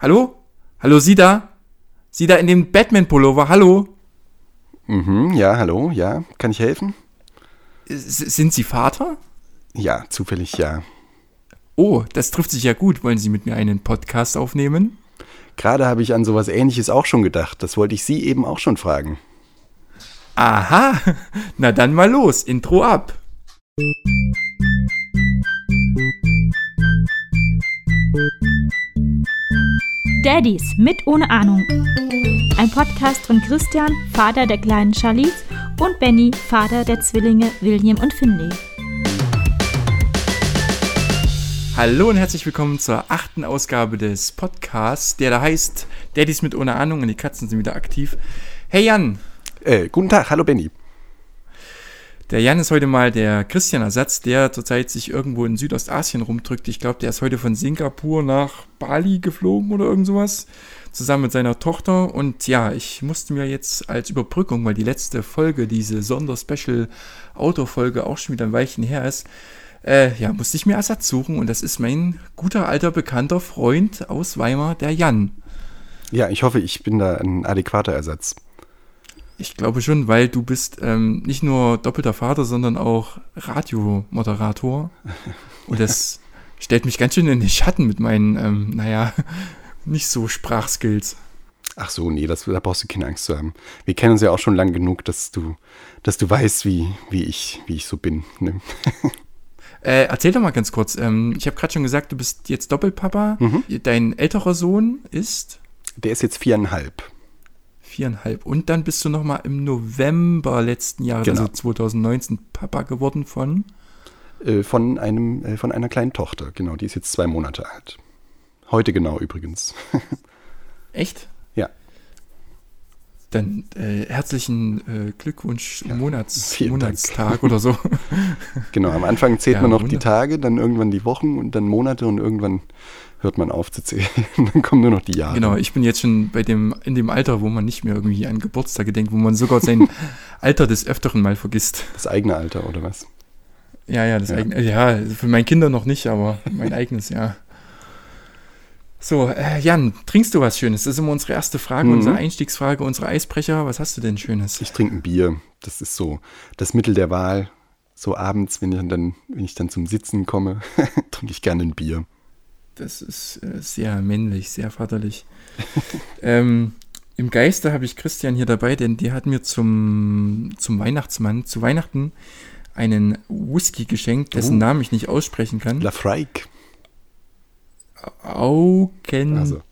Hallo? Hallo, Sie da? Sie da in dem Batman-Pullover, hallo? Mhm, ja, hallo, ja. Kann ich helfen? S sind Sie Vater? Ja, zufällig ja. Oh, das trifft sich ja gut. Wollen Sie mit mir einen Podcast aufnehmen? Gerade habe ich an sowas ähnliches auch schon gedacht. Das wollte ich Sie eben auch schon fragen. Aha, na dann mal los. Intro ab. Daddies mit ohne Ahnung. Ein Podcast von Christian, Vater der kleinen Charlize, und Benny, Vater der Zwillinge William und Finley. Hallo und herzlich willkommen zur achten Ausgabe des Podcasts, der da heißt Daddies mit ohne Ahnung und die Katzen sind wieder aktiv. Hey Jan. Äh, guten Tag, hallo Benny. Der Jan ist heute mal der Christian-Ersatz, der zurzeit sich irgendwo in Südostasien rumdrückt. Ich glaube, der ist heute von Singapur nach Bali geflogen oder irgend sowas. Zusammen mit seiner Tochter. Und ja, ich musste mir jetzt als Überbrückung, weil die letzte Folge, diese Sonder-Special-Auto-Folge auch schon wieder ein Weilchen her ist, äh, ja, musste ich mir Ersatz suchen. Und das ist mein guter alter bekannter Freund aus Weimar, der Jan. Ja, ich hoffe, ich bin da ein adäquater Ersatz. Ich glaube schon, weil du bist ähm, nicht nur doppelter Vater, sondern auch Radiomoderator. Und das stellt mich ganz schön in den Schatten mit meinen, ähm, naja, nicht so Sprachskills. Ach so, nee, das, da brauchst du keine Angst zu haben. Wir kennen uns ja auch schon lang genug, dass du, dass du weißt, wie, wie, ich, wie ich so bin. Ne? Äh, erzähl doch mal ganz kurz. Ähm, ich habe gerade schon gesagt, du bist jetzt Doppelpapa. Mhm. Dein älterer Sohn ist? Der ist jetzt viereinhalb viereinhalb. Und dann bist du nochmal im November letzten Jahres, genau. also 2019, Papa geworden von? Äh, von, einem, äh, von einer kleinen Tochter, genau. Die ist jetzt zwei Monate alt. Heute genau übrigens. Echt? Ja. Dann äh, herzlichen äh, Glückwunsch ja, Monats, Monatstag oder so. genau, am Anfang zählt ja, man noch Wunder. die Tage, dann irgendwann die Wochen und dann Monate und irgendwann hört man auf zu zählen. Dann kommen nur noch die Jahre. Genau, ich bin jetzt schon bei dem, in dem Alter, wo man nicht mehr irgendwie an Geburtstage denkt, wo man sogar sein Alter des Öfteren mal vergisst. Das eigene Alter, oder was? Ja, ja, das ja. eigene, ja, für meine Kinder noch nicht, aber mein eigenes, ja. So, äh, Jan, trinkst du was Schönes? Das ist immer unsere erste Frage, mhm. unsere Einstiegsfrage, unsere Eisbrecher. Was hast du denn Schönes? Ich trinke ein Bier. Das ist so das Mittel der Wahl. So abends, wenn ich dann, wenn ich dann zum Sitzen komme, trinke ich gerne ein Bier. Das ist äh, sehr männlich, sehr vaterlich. ähm, Im Geiste habe ich Christian hier dabei, denn die hat mir zum, zum Weihnachtsmann, zu Weihnachten, einen Whisky geschenkt, dessen oh. Namen ich nicht aussprechen kann. Lafreik. Aukentoshan. Also.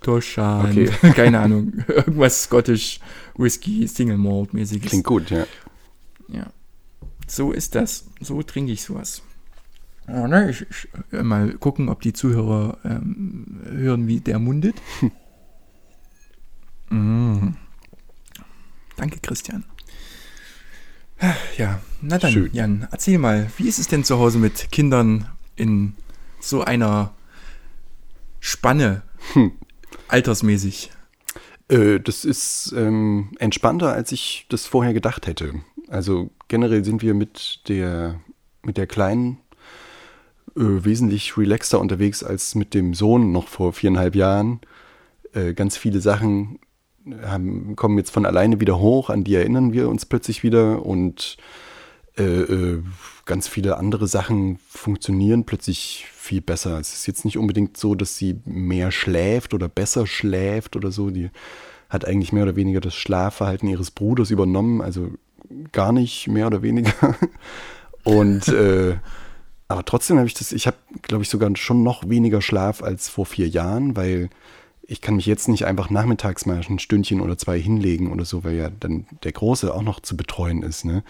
Okay. Keine Ahnung. Irgendwas Scottish Whisky, Single Malt mäßiges. Klingt gut, ja. Ja. So ist das. So trinke ich sowas. Ne, ich, ich, äh, mal gucken, ob die Zuhörer ähm, hören, wie der mundet. mm. Danke, Christian. Ja, na dann, Schön. Jan, erzähl mal, wie ist es denn zu Hause mit Kindern in so einer Spanne, hm. altersmäßig? Äh, das ist ähm, entspannter, als ich das vorher gedacht hätte. Also generell sind wir mit der, mit der Kleinen wesentlich relaxter unterwegs als mit dem Sohn noch vor viereinhalb Jahren. Äh, ganz viele Sachen haben, kommen jetzt von alleine wieder hoch, an die erinnern wir uns plötzlich wieder und äh, äh, ganz viele andere Sachen funktionieren plötzlich viel besser. Es ist jetzt nicht unbedingt so, dass sie mehr schläft oder besser schläft oder so. Die hat eigentlich mehr oder weniger das Schlafverhalten ihres Bruders übernommen, also gar nicht mehr oder weniger. Und äh, aber trotzdem habe ich das, ich habe, glaube ich, sogar schon noch weniger Schlaf als vor vier Jahren, weil ich kann mich jetzt nicht einfach nachmittags mal ein Stündchen oder zwei hinlegen oder so, weil ja dann der Große auch noch zu betreuen ist. Ne?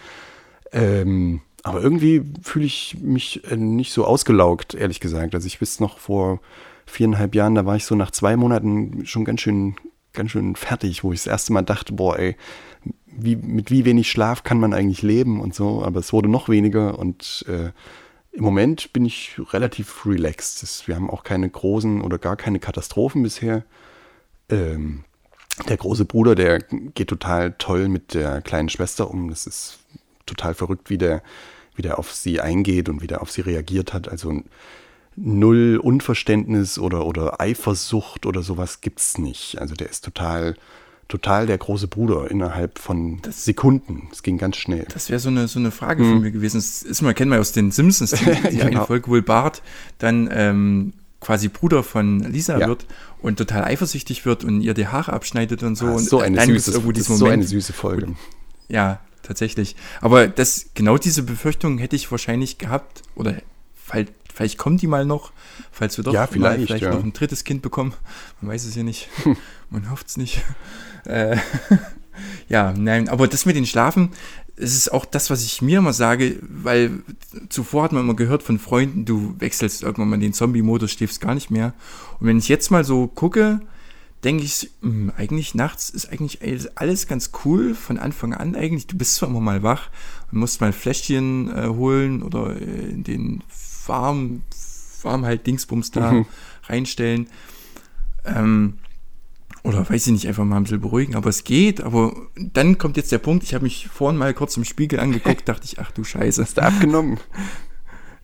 Ähm, aber irgendwie fühle ich mich äh, nicht so ausgelaugt, ehrlich gesagt. Also ich wüsste noch vor viereinhalb Jahren, da war ich so nach zwei Monaten schon ganz schön, ganz schön fertig, wo ich das erste Mal dachte, boah, ey, wie, mit wie wenig Schlaf kann man eigentlich leben und so. Aber es wurde noch weniger und äh, im Moment bin ich relativ relaxed. Wir haben auch keine großen oder gar keine Katastrophen bisher. Ähm, der große Bruder, der geht total toll mit der kleinen Schwester um. Das ist total verrückt, wie der, wie der auf sie eingeht und wie der auf sie reagiert hat. Also null Unverständnis oder, oder Eifersucht oder sowas gibt's nicht. Also der ist total, total der große Bruder innerhalb von Das- Sekunden. Es ging ganz schnell. Das wäre so eine, so eine Frage von mir gewesen. Das ist mal, kennen wir aus den Simpsons, die, die eine Genau. Folge, wo Bart dann ähm, quasi Bruder von Lisa Ja. wird und total eifersüchtig wird und ihr die Haare abschneidet und so. Ah, und so eine dann gibt's süße, das ist so Moment, eine süße Folge. Ja, tatsächlich. Aber das, genau diese Befürchtung hätte ich wahrscheinlich gehabt, oder vielleicht, vielleicht kommt die mal noch, falls wir doch Ja, mal vielleicht, vielleicht ja. noch ein drittes Kind bekommen. Man weiß es ja nicht. Man hofft es nicht. Äh, ja, nein, aber das mit den Schlafen, es ist auch das, was ich mir immer sage, weil zuvor hat man immer gehört von Freunden, du wechselst irgendwann mal den Zombie-Modus, schläfst gar nicht mehr. Und wenn ich jetzt mal so gucke, denke ich, mh, eigentlich nachts ist eigentlich alles- ganz cool von Anfang an eigentlich. Du bist zwar immer mal wach und musst mal ein Fläschchen äh, holen oder äh, in den warm, warm halt Dingsbums da Mhm. reinstellen. Ähm, oder weiß ich nicht, einfach mal ein bisschen beruhigen, aber es geht. Aber dann kommt jetzt der Punkt, ich habe mich vorhin mal kurz im Spiegel angeguckt, dachte ich, ach du Scheiße. Hast du abgenommen?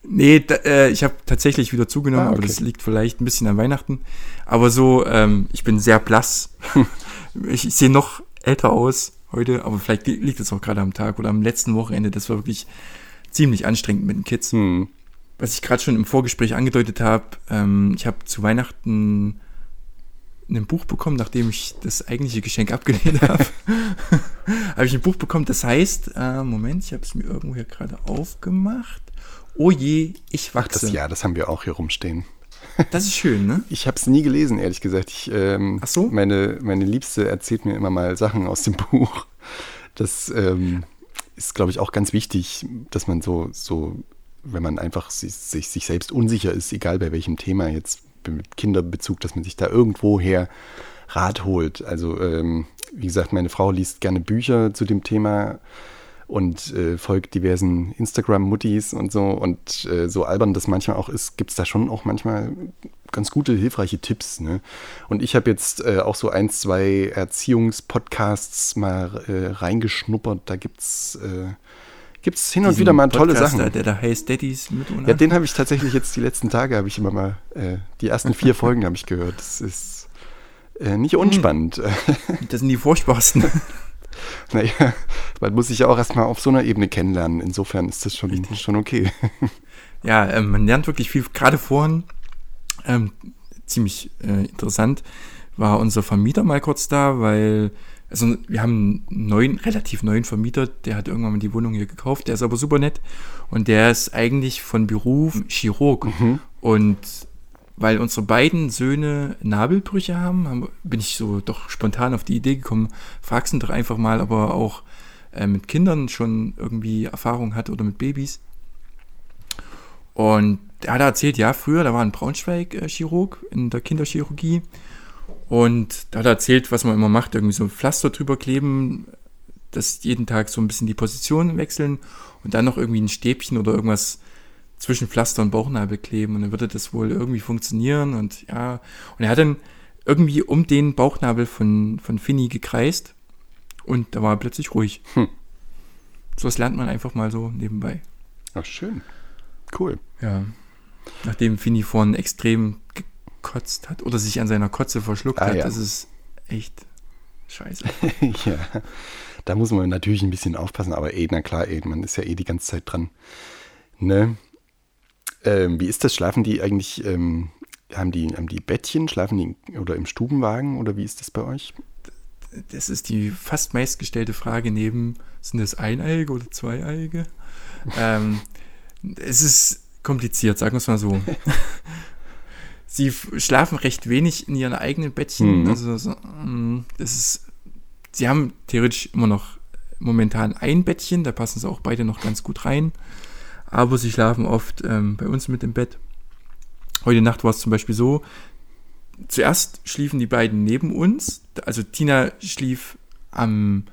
Nee, da, äh, ich habe tatsächlich wieder zugenommen, Ah, aber okay. das liegt vielleicht ein bisschen an Weihnachten. Aber so, ähm, ich bin sehr blass. ich ich sehe noch älter aus heute, aber vielleicht li- liegt es auch gerade am Tag oder am letzten Wochenende. Das war wirklich ziemlich anstrengend mit den Kids. Hm. Was ich gerade schon im Vorgespräch angedeutet habe, ähm, ich habe zu Weihnachten ein Buch bekommen, nachdem ich das eigentliche Geschenk abgelehnt habe. habe ich ein Buch bekommen, das heißt, äh, Moment, ich habe es mir irgendwo hier gerade aufgemacht. Oh je, ich Ach, wachse. das, ja, das haben wir auch hier rumstehen. Das ist schön, ne? Ich habe es nie gelesen, ehrlich gesagt. Ich, ähm, Ach so? Meine, meine Liebste erzählt mir immer mal Sachen aus dem Buch. Das ähm, ist, glaube ich, auch ganz wichtig, dass man so, so wenn man einfach sich, sich, sich selbst unsicher ist, egal bei welchem Thema jetzt mit Kinderbezug, dass man sich da irgendwoher Rat holt. Also, ähm, wie gesagt, meine Frau liest gerne Bücher zu dem Thema und äh, folgt diversen Instagram-Muttis und so. Und äh, so albern das manchmal auch ist, gibt es da schon auch manchmal ganz gute, hilfreiche Tipps. Ne? Und ich habe jetzt äh, auch so ein, zwei Erziehungspodcasts mal äh, reingeschnuppert. Da gibt es äh, gibt's hin und wieder mal tolle Sachen. Der da heißt Daddies mit und Ja, den habe ich tatsächlich jetzt die letzten Tage, habe ich immer mal, äh, die ersten vier Folgen habe ich gehört. Das ist äh, nicht unspannend. Das sind die furchtbarsten. naja, man muss sich ja auch erstmal auf so einer Ebene kennenlernen. Insofern ist das schon, schon okay. Ja, ähm, man lernt wirklich viel. Gerade vorhin, ähm, ziemlich äh, interessant, war unser Vermieter mal kurz da, weil, also wir haben einen neuen, relativ neuen Vermieter, der hat irgendwann mal die Wohnung hier gekauft, der ist aber super nett und der ist eigentlich von Beruf Chirurg und weil unsere beiden Söhne Nabelbrüche haben, haben, bin ich so doch spontan auf die Idee gekommen, fragst ihn doch einfach mal, ob er auch äh, mit Kindern schon irgendwie Erfahrung hat oder mit Babys. Und er hat erzählt, ja, früher, da war ein Braunschweig-Chirurg in der Kinderchirurgie. Und da hat er erzählt, was man immer macht, irgendwie so ein Pflaster drüber kleben, das jeden Tag so ein bisschen die Position wechseln und dann noch irgendwie ein Stäbchen oder irgendwas zwischen Pflaster und Bauchnabel kleben und dann würde das wohl irgendwie funktionieren und ja. Und er hat dann irgendwie um den Bauchnabel von, von Finny gekreist und da war er plötzlich ruhig. Hm. So was lernt man einfach mal so nebenbei. Ach, schön. Cool. Ja. Nachdem Finny vorhin extrem gekotzt hat oder sich an seiner Kotze verschluckt Ah, hat, ja. das ist echt scheiße. ja, da muss man natürlich ein bisschen aufpassen, aber eh, na klar, eh, man ist ja eh die ganze Zeit dran. Ne? Ähm, wie ist das? Schlafen die eigentlich, ähm, haben, die, haben die Bettchen, schlafen die oder im Stubenwagen oder wie ist das bei euch? Das ist die fast meistgestellte Frage neben, sind das Eineiige oder Zweieiige? ähm, es ist kompliziert, sagen wir es mal so. Sie schlafen recht wenig in ihren eigenen Bettchen. Mhm. Also so, mm, das ist, sie haben theoretisch immer noch momentan ein Bettchen, da passen sie auch beide noch ganz gut rein. Aber sie schlafen oft ähm, bei uns mit im Bett. Heute Nacht war es zum Beispiel so, zuerst schliefen die beiden neben uns. Also Tina schlief am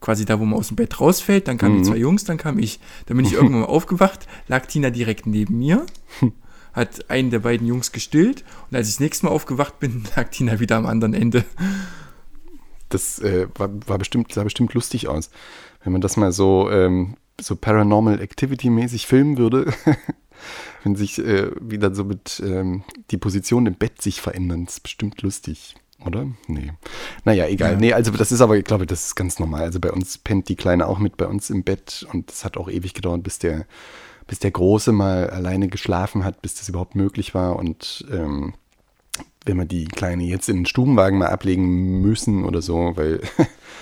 quasi da, wo man aus dem Bett rausfällt. Dann kamen Mhm. die zwei Jungs, dann kam ich. Dann bin ich irgendwann mal aufgewacht, lag Tina direkt neben mir, hat einen der beiden Jungs gestillt. Und als ich das nächste Mal aufgewacht bin, lag Tina wieder am anderen Ende. Das äh, war, war bestimmt, sah bestimmt lustig aus. Wenn man das mal so ähm, so Paranormal Activity-mäßig filmen würde. Wenn sich äh, wieder so mit ähm, die Position im Bett sich verändern, das ist bestimmt lustig, oder? Nee. Naja, egal. Ja. Nee, also das ist aber, ich glaube, das ist ganz normal. Also bei uns pennt die Kleine auch mit bei uns im Bett und es hat auch ewig gedauert, bis der, bis der Große mal alleine geschlafen hat, bis das überhaupt möglich war. Und ähm, wenn wir die Kleine jetzt in den Stubenwagen mal ablegen müssen oder so, weil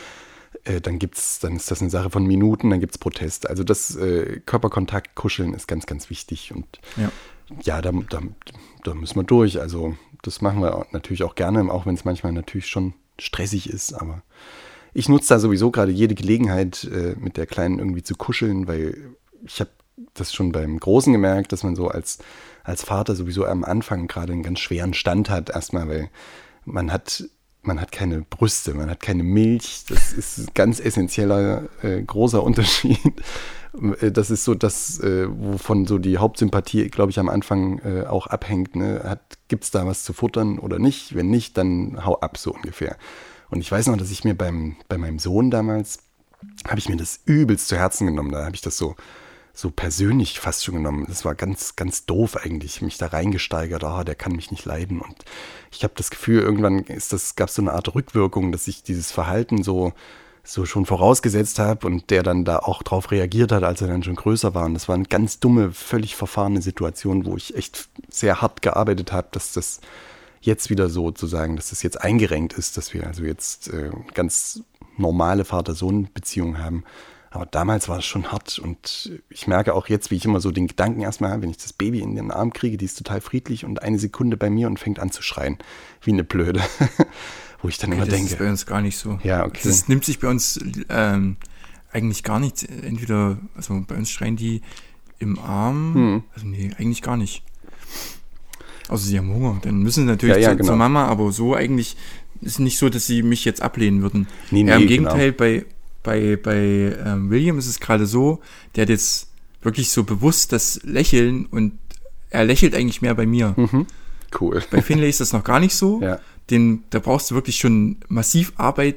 äh, dann gibt's, dann ist das eine Sache von Minuten, dann gibt es Protest. Also das äh, Körperkontakt, Kuscheln ist ganz, ganz wichtig. Und ja, ja da, da, da müssen wir durch. Also das machen wir natürlich auch gerne, auch wenn es manchmal natürlich schon stressig ist, aber ich nutze da sowieso gerade jede Gelegenheit, äh, mit der Kleinen irgendwie zu kuscheln, weil ich habe das schon beim Großen gemerkt, dass man so als, als Vater sowieso am Anfang gerade einen ganz schweren Stand hat, erstmal, weil man hat man hat keine Brüste, man hat keine Milch. Das ist ein ganz essentieller, äh, großer Unterschied. Äh, das ist so das, äh, wovon so die Hauptsympathie, glaube ich, am Anfang äh, auch abhängt. Ne? Gibt es da was zu futtern oder nicht? Wenn nicht, dann hau ab, so ungefähr. Und ich weiß noch, dass ich mir beim, bei meinem Sohn damals, habe ich mir das übelst zu Herzen genommen. Da habe ich das so so persönlich fast schon genommen. Das war ganz, ganz doof eigentlich, mich da reingesteigert, ah, der kann mich nicht leiden. Und ich habe das Gefühl, irgendwann ist das, gab es so eine Art Rückwirkung, dass ich dieses Verhalten so, so schon vorausgesetzt habe und der dann da auch drauf reagiert hat, als er dann schon größer war. Und das war eine ganz dumme, völlig verfahrene Situation, wo ich echt sehr hart gearbeitet habe, dass das jetzt wieder so zu sagen, dass das jetzt eingerenkt ist, dass wir also jetzt äh, ganz normale Vater-Sohn-Beziehungen haben. Aber damals war es schon hart und ich merke auch jetzt, wie ich immer so den Gedanken erstmal habe, wenn ich das Baby in den Arm kriege, die ist total friedlich und eine Sekunde bei mir und fängt an zu schreien, wie eine Blöde. Wo ich dann okay, immer das denke. Das ist bei uns gar nicht so. Ja, okay. Das nimmt sich bei uns ähm, eigentlich gar nicht. Entweder, also bei uns schreien die im Arm, hm. also nee, eigentlich gar nicht. Also sie haben Hunger, dann müssen sie natürlich ja, ja, zu, genau. zur Mama, aber so eigentlich ist es nicht so, dass sie mich jetzt ablehnen würden. Nee, nee, ja, Im genau. Gegenteil, genau. bei bei, bei ähm, William ist es gerade so, der hat jetzt wirklich so bewusst das Lächeln und er lächelt eigentlich mehr bei mir. Mhm. Cool. Bei Finlay ist das noch gar nicht so. Ja. Den, da brauchst du wirklich schon massiv Arbeit,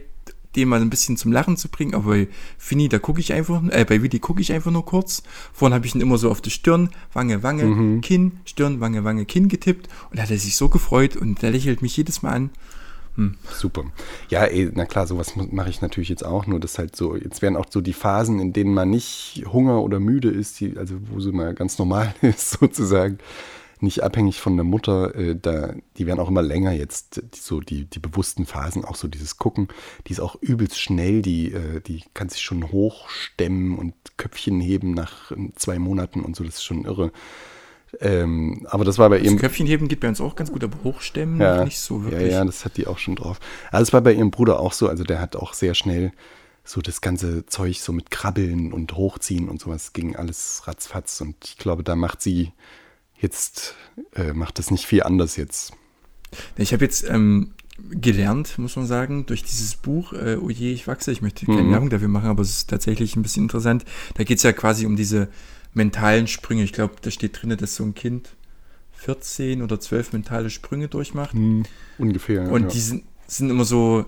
den mal ein bisschen zum Lachen zu bringen. Aber bei Finny, da gucke ich einfach, äh, bei Willi gucke ich einfach nur kurz. Vorhin habe ich ihn immer so auf die Stirn, Wange, Wange, mhm. Kinn, Stirn, Wange, Wange, Kinn getippt. Und da hat er sich so gefreut und der lächelt mich jedes Mal an. Hm. Super. Ja, ey, na klar, sowas mache ich natürlich jetzt auch, nur das halt so, jetzt werden auch so die Phasen, in denen man nicht Hunger oder müde ist, die, also wo sie mal ganz normal ist, sozusagen, nicht abhängig von der Mutter, äh, da, die werden auch immer länger jetzt, die, so die, die bewussten Phasen, auch so dieses Gucken, die ist auch übelst schnell, die, äh, die kann sich schon hochstemmen und Köpfchen heben nach zwei Monaten und so, das ist schon irre. Ähm, aber das war bei ihrem. Köpfchen heben geht bei uns auch ganz gut, aber hochstemmen ja, nicht so wirklich. Ja, ja, das hat die auch schon drauf. Also es war bei ihrem Bruder auch so, also der hat auch sehr schnell so das ganze Zeug so mit Krabbeln und Hochziehen und sowas ging alles ratzfatz und ich glaube, da macht sie jetzt, äh, macht das nicht viel anders jetzt. Ich habe jetzt ähm, gelernt, muss man sagen, durch dieses Buch, äh, oh je, ich wachse, ich möchte keine mhm. Werbung dafür machen, aber es ist tatsächlich ein bisschen interessant. Da geht es ja quasi um diese mentalen Sprünge. Ich glaube, da steht drin, dass so ein Kind 14 oder 12 mentale Sprünge durchmacht. Hm, ungefähr. Und ja. die sind, sind immer so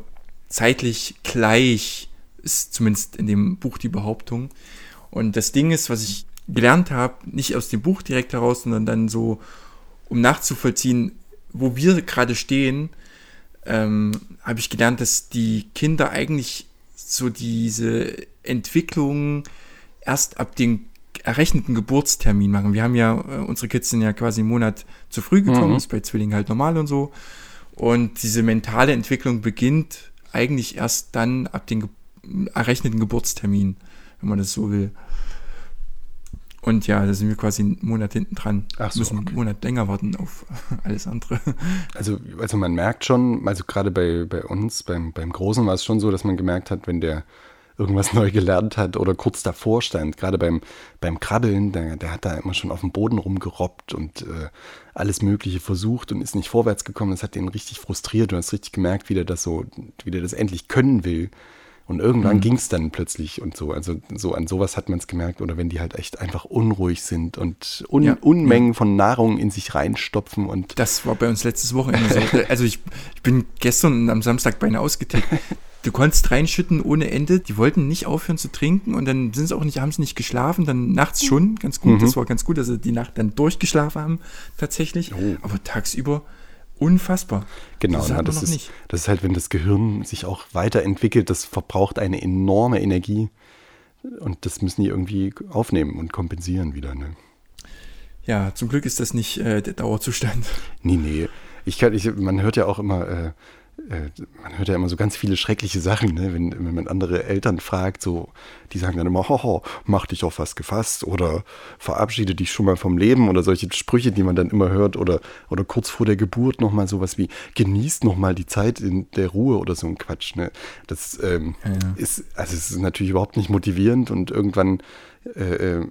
zeitlich gleich, ist zumindest in dem Buch die Behauptung. Und das Ding ist, was ich gelernt habe, nicht aus dem Buch direkt heraus, sondern dann so, um nachzuvollziehen, wo wir gerade stehen, ähm, habe ich gelernt, dass die Kinder eigentlich so diese Entwicklung erst ab den errechneten Geburtstermin machen. Wir haben ja, äh, unsere Kids sind ja quasi einen Monat zu früh gekommen, mhm. ist bei Zwillingen halt normal und so. Und diese mentale Entwicklung beginnt eigentlich erst dann ab dem ge errechneten Geburtstermin, wenn man das so will. Und ja, da sind wir quasi einen Monat hinten dran. Ach so, müssen okay. einen Monat länger warten auf alles andere. Also, also man merkt schon, also gerade bei, bei uns, beim, beim Großen war es schon so, dass man gemerkt hat, wenn der irgendwas neu gelernt hat oder kurz davor stand. Gerade beim, beim Krabbeln, der, der hat da immer schon auf dem Boden rumgerobbt und äh, alles Mögliche versucht und ist nicht vorwärts gekommen. Das hat den richtig frustriert. Du hast richtig gemerkt, wie der das so, wie der das endlich können will. Und irgendwann mhm. ging es dann plötzlich und so. Also so an sowas hat man es gemerkt. Oder wenn die halt echt einfach unruhig sind und Un ja. Unmengen ja. von Nahrung in sich reinstopfen. und Das war bei uns letztes Wochenende so. Also ich, ich bin gestern am Samstag beinahe ausgetickt. Du konntest reinschütten ohne Ende. Die wollten nicht aufhören zu trinken und dann sind sie auch nicht, haben sie nicht geschlafen. Dann nachts schon, ganz gut. Mhm. Das war ganz gut, dass sie die Nacht dann durchgeschlafen haben, tatsächlich. Oh. Aber tagsüber unfassbar. Genau, das, na, das, ist, das ist halt, wenn das Gehirn sich auch weiterentwickelt, das verbraucht eine enorme Energie. Und das müssen die irgendwie aufnehmen und kompensieren wieder. Ne? Ja, zum Glück ist das nicht äh, der Dauerzustand. Nee, nee. Ich kann, ich, man hört ja auch immer, äh, man hört ja immer so ganz viele schreckliche Sachen, ne? wenn, wenn man andere Eltern fragt, so, die sagen dann immer, hoho, mach dich auf was gefasst oder verabschiede dich schon mal vom Leben oder solche Sprüche, die man dann immer hört oder, oder kurz vor der Geburt nochmal sowas wie, genießt nochmal die Zeit in der Ruhe oder so ein Quatsch. Ne? Das ähm, ja, ja. ist, also es ist natürlich überhaupt nicht motivierend und irgendwann äh, äh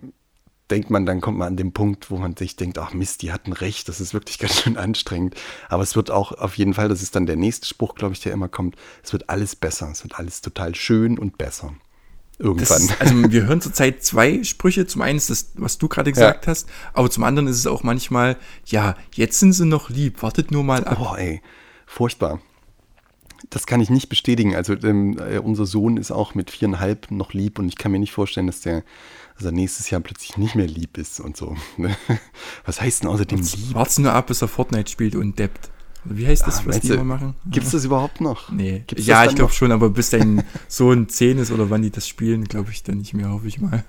denkt man, dann kommt man an den Punkt, wo man sich denkt, ach Mist, die hatten recht, das ist wirklich ganz schön anstrengend. Aber es wird auch auf jeden Fall, das ist dann der nächste Spruch, glaube ich, der immer kommt, es wird alles besser, es wird alles total schön und besser. Irgendwann. Das, also wir hören zurzeit zwei Sprüche. Zum einen ist das, was du gerade gesagt ja. hast, aber zum anderen ist es auch manchmal, ja, jetzt sind sie noch lieb, wartet nur mal ab. Boah, ey, furchtbar. Das kann ich nicht bestätigen. Also ähm, äh, unser Sohn ist auch mit viereinhalb noch lieb und ich kann mir nicht vorstellen, dass der dass er nächstes Jahr plötzlich nicht mehr lieb ist und so. Ne? Was heißt denn außerdem Wart's, lieb? Wart's nur ab, bis er Fortnite spielt und deppt. Wie heißt das, ah, was die immer machen? Gibt es das überhaupt noch? Nee. Gibt's ja, ich glaube schon, aber bis dein Sohn 10 ist oder wann die das spielen, glaube ich dann nicht mehr, hoffe ich mal.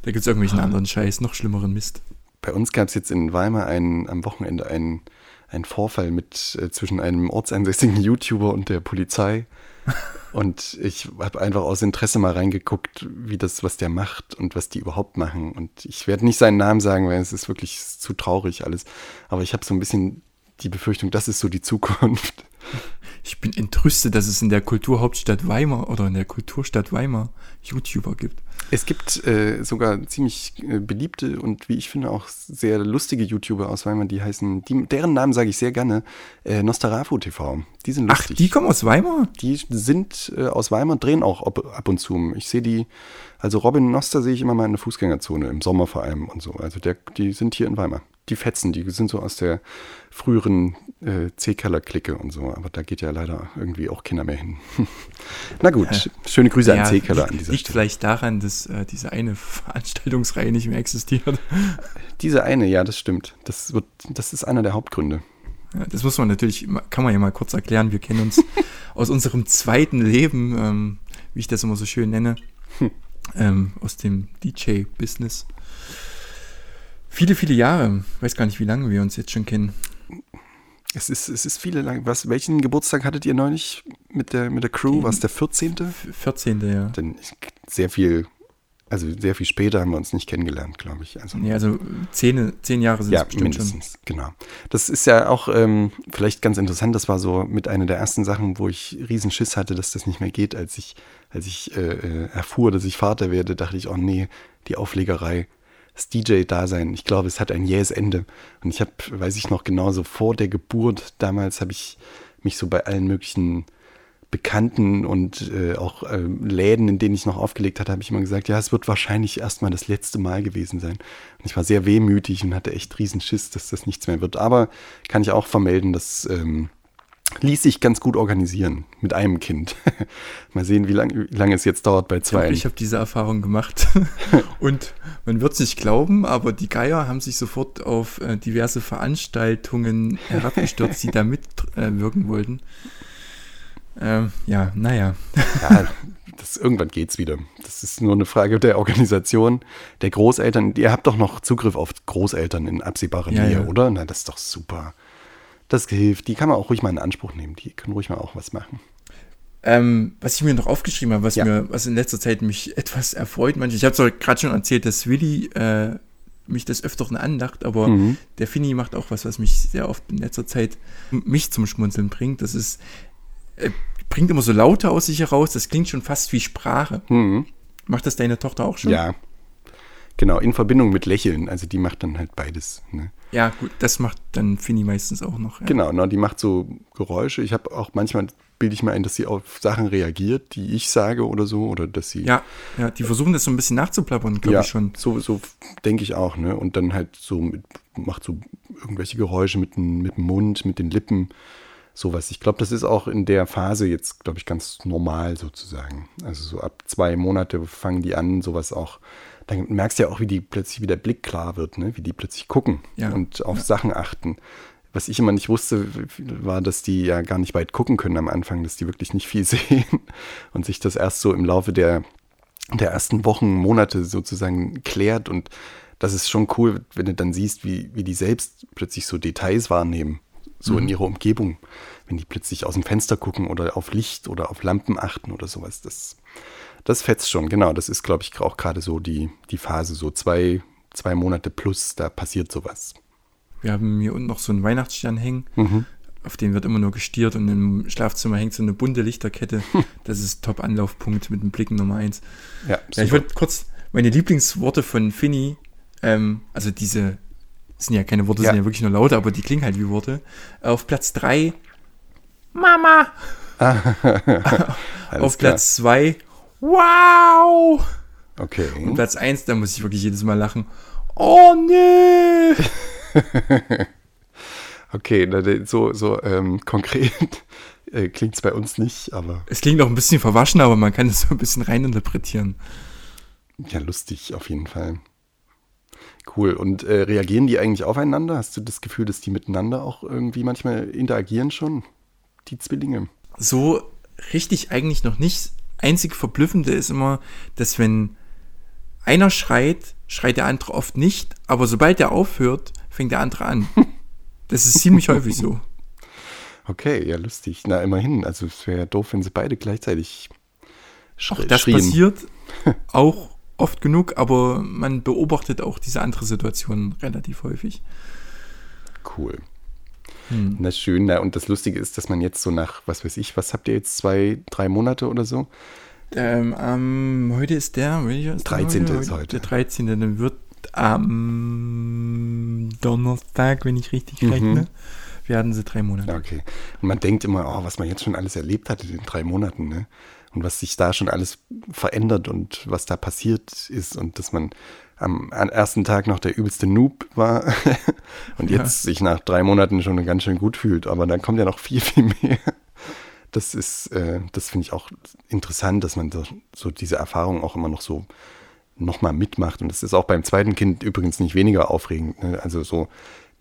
Da gibt es irgendwelchen ah. anderen Scheiß, noch schlimmeren Mist. Bei uns gab es jetzt in Weimar einen, am Wochenende einen, einen Vorfall mit äh, zwischen einem ortsansässigen YouTuber und der Polizei. Und ich habe einfach aus Interesse mal reingeguckt, wie das, was der macht und was die überhaupt machen. Und ich werde nicht seinen Namen sagen, weil es ist wirklich zu traurig alles. Aber ich habe so ein bisschen die Befürchtung, das ist so die Zukunft. Ich bin entrüstet, dass es in der Kulturhauptstadt Weimar oder in der Kulturstadt Weimar YouTuber gibt. Es gibt äh, sogar ziemlich äh, beliebte und wie ich finde auch sehr lustige YouTuber aus Weimar, die heißen, die, deren Namen sage ich sehr gerne, äh, Nostarafu TV. Die sind lustig. Ach, die kommen aus Weimar? Die sind äh, aus Weimar, drehen auch ab, ab und zu. Ich sehe die, also Robin Noster sehe ich immer mal in der Fußgängerzone, im Sommer vor allem und so. Also der, die sind hier in Weimar die Fetzen, die sind so aus der früheren äh, C-Keller-Clique und so, aber da geht ja leider irgendwie auch Kinder mehr hin. Na gut, ja. schöne Grüße ja, an C-Keller an dieser liegt Stelle. vielleicht daran, dass äh, diese eine Veranstaltungsreihe nicht mehr existiert. Diese eine, ja, das stimmt. Das, wird, das ist einer der Hauptgründe. Ja, das muss man natürlich, kann man ja mal kurz erklären. Wir kennen uns aus unserem zweiten Leben, ähm, wie ich das immer so schön nenne, hm. ähm, aus dem DJ-Business. Viele, viele Jahre. Ich weiß gar nicht, wie lange wir uns jetzt schon kennen. Es ist, es ist viele lang. Was, welchen Geburtstag hattet ihr neulich mit der, mit der Crew? War es der 14.? 14. ja. Denn sehr viel, also sehr viel später haben wir uns nicht kennengelernt, glaube ich. Also, ja, also zehn, zehn Jahre sind ja, es bestimmt mindestens, schon. Genau. Das ist ja auch ähm, vielleicht ganz interessant. Das war so mit einer der ersten Sachen, wo ich riesen Schiss hatte, dass das nicht mehr geht. Als ich, als ich äh, äh erfuhr, dass ich Vater werde, dachte ich, oh nee, die Auflegerei das DJ-Dasein, ich glaube, es hat ein jähes Ende. Und ich habe, weiß ich noch genauso, vor der Geburt damals habe ich mich so bei allen möglichen Bekannten und äh, auch äh, Läden, in denen ich noch aufgelegt hatte, habe ich immer gesagt, ja, es wird wahrscheinlich erstmal das letzte Mal gewesen sein. Und ich war sehr wehmütig und hatte echt riesen Schiss, dass das nichts mehr wird. Aber kann ich auch vermelden, dass ähm, ließ sich ganz gut organisieren mit einem Kind. Mal sehen, wie lange lang es jetzt dauert bei zwei. Ich habe diese Erfahrung gemacht und man wird es nicht glauben, aber die Geier haben sich sofort auf äh, diverse Veranstaltungen herabgestürzt, die da mitwirken äh, wollten. Ähm, ja, naja. ja, das, irgendwann es wieder. Das ist nur eine Frage der Organisation, der Großeltern. Ihr habt doch noch Zugriff auf Großeltern in absehbarer ja, Nähe, ja. oder? Na, das ist doch super das hilft. Die kann man auch ruhig mal in Anspruch nehmen. Die können ruhig mal auch was machen. Ähm, was ich mir noch aufgeschrieben habe, was ja. mir, was in letzter Zeit mich etwas erfreut, manchmal, ich habe es gerade schon erzählt, dass Willi äh, mich des Öfteren anlacht, aber mhm. der Finny macht auch was, was mich sehr oft in letzter Zeit mich zum Schmunzeln bringt. Das ist, äh, bringt immer so Laute aus sich heraus, das klingt schon fast wie Sprache. Mhm. Macht das deine Tochter auch schon? Ja. Genau, in Verbindung mit Lächeln. Also die macht dann halt beides. Ne? Ja, gut, das macht dann Finny meistens auch noch. Ja. Genau, ne, die macht so Geräusche. Ich habe auch manchmal bilde ich mir ein, dass sie auf Sachen reagiert, die ich sage oder so, oder dass sie. Ja, ja, die versuchen das so ein bisschen nachzuplappern, glaube ja, ich schon. So, so denke ich auch, ne? Und dann halt so mit, macht so irgendwelche Geräusche mit, mit dem Mund, mit den Lippen, sowas. Ich glaube, das ist auch in der Phase jetzt, glaube ich, ganz normal sozusagen. Also so ab zwei Monate fangen die an, sowas auch dann merkst du ja auch, wie die plötzlich wie der Blick klar wird, ne? wie die plötzlich gucken Ja. und auf Ja. Sachen achten. Was ich immer nicht wusste, war, dass die ja gar nicht weit gucken können am Anfang, dass die wirklich nicht viel sehen und sich das erst so im Laufe der, der ersten Wochen, Monate sozusagen klärt. Und das ist schon cool, wenn du dann siehst, wie, wie die selbst plötzlich so Details wahrnehmen, so in ihrer Umgebung. Wenn die plötzlich aus dem Fenster gucken oder auf Licht oder auf Lampen achten oder sowas. Das, das fetzt schon, genau. Das ist, glaube ich, auch gerade so die, die Phase, so zwei, zwei Monate plus, da passiert sowas. Wir haben hier unten noch so einen Weihnachtsstern hängen. Mhm. Auf den wird immer nur gestiert und im Schlafzimmer hängt so eine bunte Lichterkette. Das ist Top-Anlaufpunkt mit dem Blicken Nummer eins. Ja, Ja, ich wollte kurz meine Lieblingsworte von Finny, ähm, also diese sind ja keine Worte, Ja. sind ja wirklich nur Laute, aber die klingen halt wie Worte. Auf Platz drei Mama. Alles Auf. Platz zwei Wow. Okay. Und Platz eins, da muss ich wirklich jedes Mal lachen. Oh nee. Okay, so, so ähm, konkret äh, klingt es bei uns nicht, aber Es klingt auch ein bisschen verwaschen, aber man kann es so ein bisschen reininterpretieren. ja, lustig auf jeden Fall. Cool. Und äh, reagieren die eigentlich aufeinander? Hast du das Gefühl, dass die miteinander auch irgendwie manchmal interagieren schon? Die Zwillinge. So richtig eigentlich noch nicht. Einzig Verblüffende ist immer, dass wenn einer schreit, schreit der andere oft nicht, aber sobald er aufhört, fängt der andere an. Das ist ziemlich häufig so. Okay, ja, lustig. Na, immerhin. Also es wäre ja doof, wenn sie beide gleichzeitig Auch schri das schrien. passiert auch oft genug, aber man beobachtet auch diese andere Situation relativ häufig. Cool. Hm. Na schön. Na, und das Lustige ist, dass man jetzt so nach, was weiß ich, was habt ihr jetzt, zwei, drei Monate oder so? Ähm, ähm, heute ist der, welcher ist der 13. ist heute. Der 13. Dann wird am Donnerstag, wenn ich richtig Mhm. rechne, werden sie drei Monate. Okay. Und man denkt immer, oh, was man jetzt schon alles erlebt hat in den drei Monaten, ne? Und was sich da schon alles verändert und was da passiert ist und dass man am, ersten Tag noch der übelste Noob war und Ja. jetzt sich nach drei Monaten schon ganz schön gut fühlt. Aber dann kommt ja noch viel, viel mehr. Das ist, äh, das finde ich auch interessant, dass man so, so diese Erfahrung auch immer noch so nochmal mitmacht. Und das ist auch beim zweiten Kind übrigens nicht weniger aufregend. Ne? Also so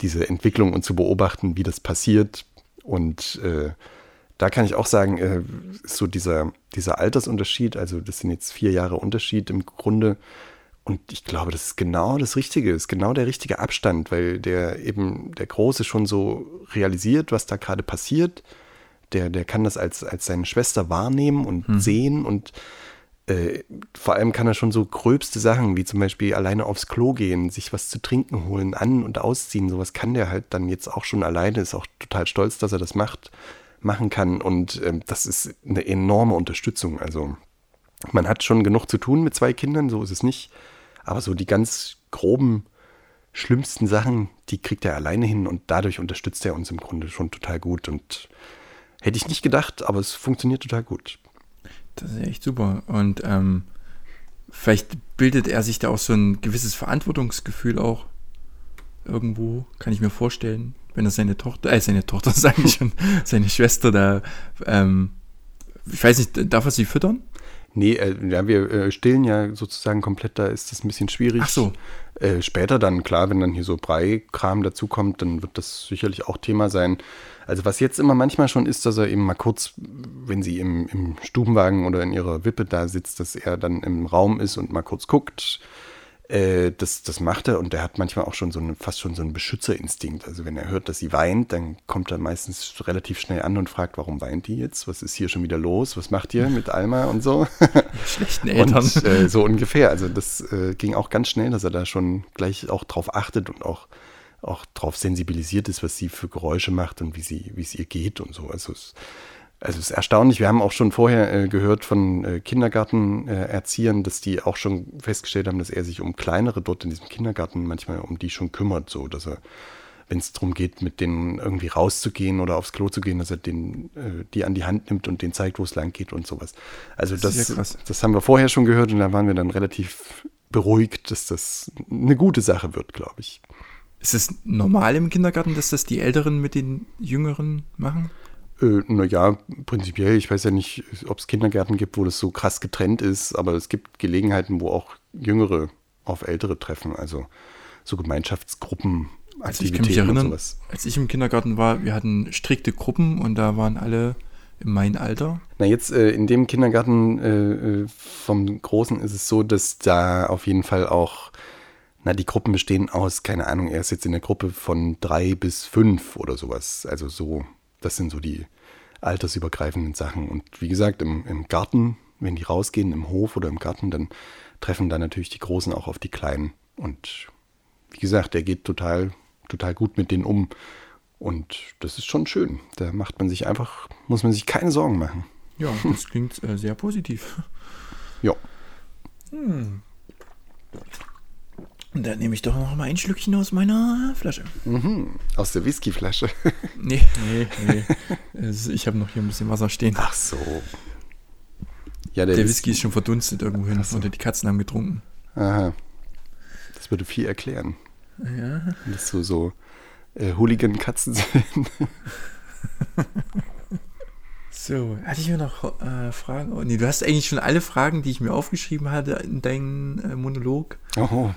diese Entwicklung und zu beobachten, wie das passiert. Und äh, da kann ich auch sagen, äh, so dieser, dieser Altersunterschied, also das sind jetzt vier Jahre Unterschied im Grunde. Und ich glaube, das ist genau das Richtige, ist genau der richtige Abstand, weil der eben, der Große schon so realisiert, was da gerade passiert. Der, der kann das als, als seine Schwester wahrnehmen und sehen und äh, vor allem kann er schon so gröbste Sachen, wie zum Beispiel alleine aufs Klo gehen, sich was zu trinken holen, an- und ausziehen. Sowas kann der halt dann jetzt auch schon alleine, ist auch total stolz, dass er das macht, machen kann. Und ähm, das ist eine enorme Unterstützung. Also man hat schon genug zu tun mit zwei Kindern, so ist es nicht. Aber so die ganz groben, schlimmsten Sachen, die kriegt er alleine hin und dadurch unterstützt er uns im Grunde schon total gut. Und hätte ich nicht gedacht, aber es funktioniert total gut. Das ist echt super. Und ähm, vielleicht bildet er sich da auch so ein gewisses Verantwortungsgefühl auch irgendwo, kann ich mir vorstellen, wenn er seine Tochter, äh, seine Tochter, sage ich schon, seine Schwester da, ähm, ich weiß nicht, darf er sie füttern? Nee, äh, ja, wir äh, stillen ja sozusagen komplett, da ist das ein bisschen schwierig. Ach so. Äh, später dann, klar, wenn dann hier so Breikram dazukommt, dann wird das sicherlich auch Thema sein. Also was jetzt immer manchmal schon ist, dass er eben mal kurz, wenn sie im, im Stubenwagen oder in ihrer Wippe da sitzt, dass er dann im Raum ist und mal kurz guckt. Äh, das, das macht er und der hat manchmal auch schon so eine, fast schon so einen Beschützerinstinkt. Also wenn er hört, dass sie weint, dann kommt er meistens relativ schnell an und fragt, warum weint die jetzt? Was ist hier schon wieder los? Was macht ihr mit Alma und so? Schlechten Eltern. Und äh, so ungefähr. Also das äh, ging auch ganz schnell, dass er da schon gleich auch drauf achtet und auch, auch drauf sensibilisiert ist, was sie für Geräusche macht und wie sie, wie es ihr geht und so. Also es, also es ist erstaunlich, wir haben auch schon vorher äh, gehört von äh, Kindergartenerziehern, dass die auch schon festgestellt haben, dass er sich um kleinere dort in diesem Kindergarten manchmal um die schon kümmert, so dass er, wenn es darum geht, mit denen irgendwie rauszugehen oder aufs Klo zu gehen, dass er den, äh, die an die Hand nimmt und den zeigt, wo es lang geht und sowas. Also das, Das ja das haben wir vorher schon gehört und da waren wir dann relativ beruhigt, dass das eine gute Sache wird, glaube ich. Ist es normal im Kindergarten, dass das die Älteren mit den Jüngeren machen? Äh, naja, prinzipiell, ich weiß ja nicht, ob es Kindergärten gibt, wo das so krass getrennt ist, aber es gibt Gelegenheiten, wo auch Jüngere auf Ältere treffen, also so Gemeinschaftsgruppen, Also ich kann mich erinnern, sowas. als ich im Kindergarten war, wir hatten strikte Gruppen und da waren alle in meinem Alter. Na, jetzt äh, in dem Kindergarten äh, äh, vom Großen ist es so, dass da auf jeden Fall auch, na, die Gruppen bestehen aus, keine Ahnung, er ist jetzt in der Gruppe von drei bis fünf oder sowas. Also so, das sind so die altersübergreifenden Sachen. Und wie gesagt, im, im Garten, wenn die rausgehen, im Hof oder im Garten, dann treffen da natürlich die Großen auch auf die Kleinen. Und wie gesagt, der geht total, total gut mit denen um. Und das ist schon schön. Da macht man sich einfach, muss man sich keine Sorgen machen. Ja, das klingt äh, sehr positiv. Ja. Und dann nehme ich doch noch mal ein Schlückchen aus meiner Flasche. Mhm. Aus der Whiskyflasche. Nee, nee, nee. Ich habe noch hier ein bisschen Wasser stehen. Ach so. Ja, der, Der Whisky ist schon verdunstet irgendwo hin oder die Katzen haben getrunken. Aha. Das würde viel erklären. Ja. Dass so, so äh, Hooligan-Katzen sind. So, hatte ich mir noch äh, Fragen? Oh, nee, du hast eigentlich schon alle Fragen, die ich mir aufgeschrieben hatte in deinem äh, Monolog, Oh.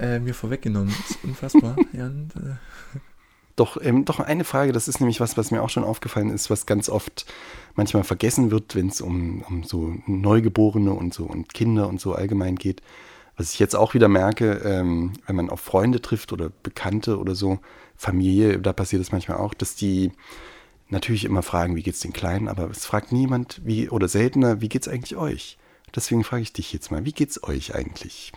Äh, mir vorweggenommen. Das ist unfassbar. ja, und, äh, Doch, ähm, doch eine Frage, das ist nämlich was, was mir auch schon aufgefallen ist, was ganz oft manchmal vergessen wird, wenn es um, um so Neugeborene und so und Kinder und so allgemein geht. Was ich jetzt auch wieder merke, ähm, wenn man auf Freunde trifft oder Bekannte oder so, Familie, da passiert es manchmal auch, dass die natürlich immer fragen, wie geht's den Kleinen, aber es fragt niemand, wie, oder seltener, wie geht's eigentlich euch? Deswegen frage ich dich jetzt mal, wie geht's euch eigentlich?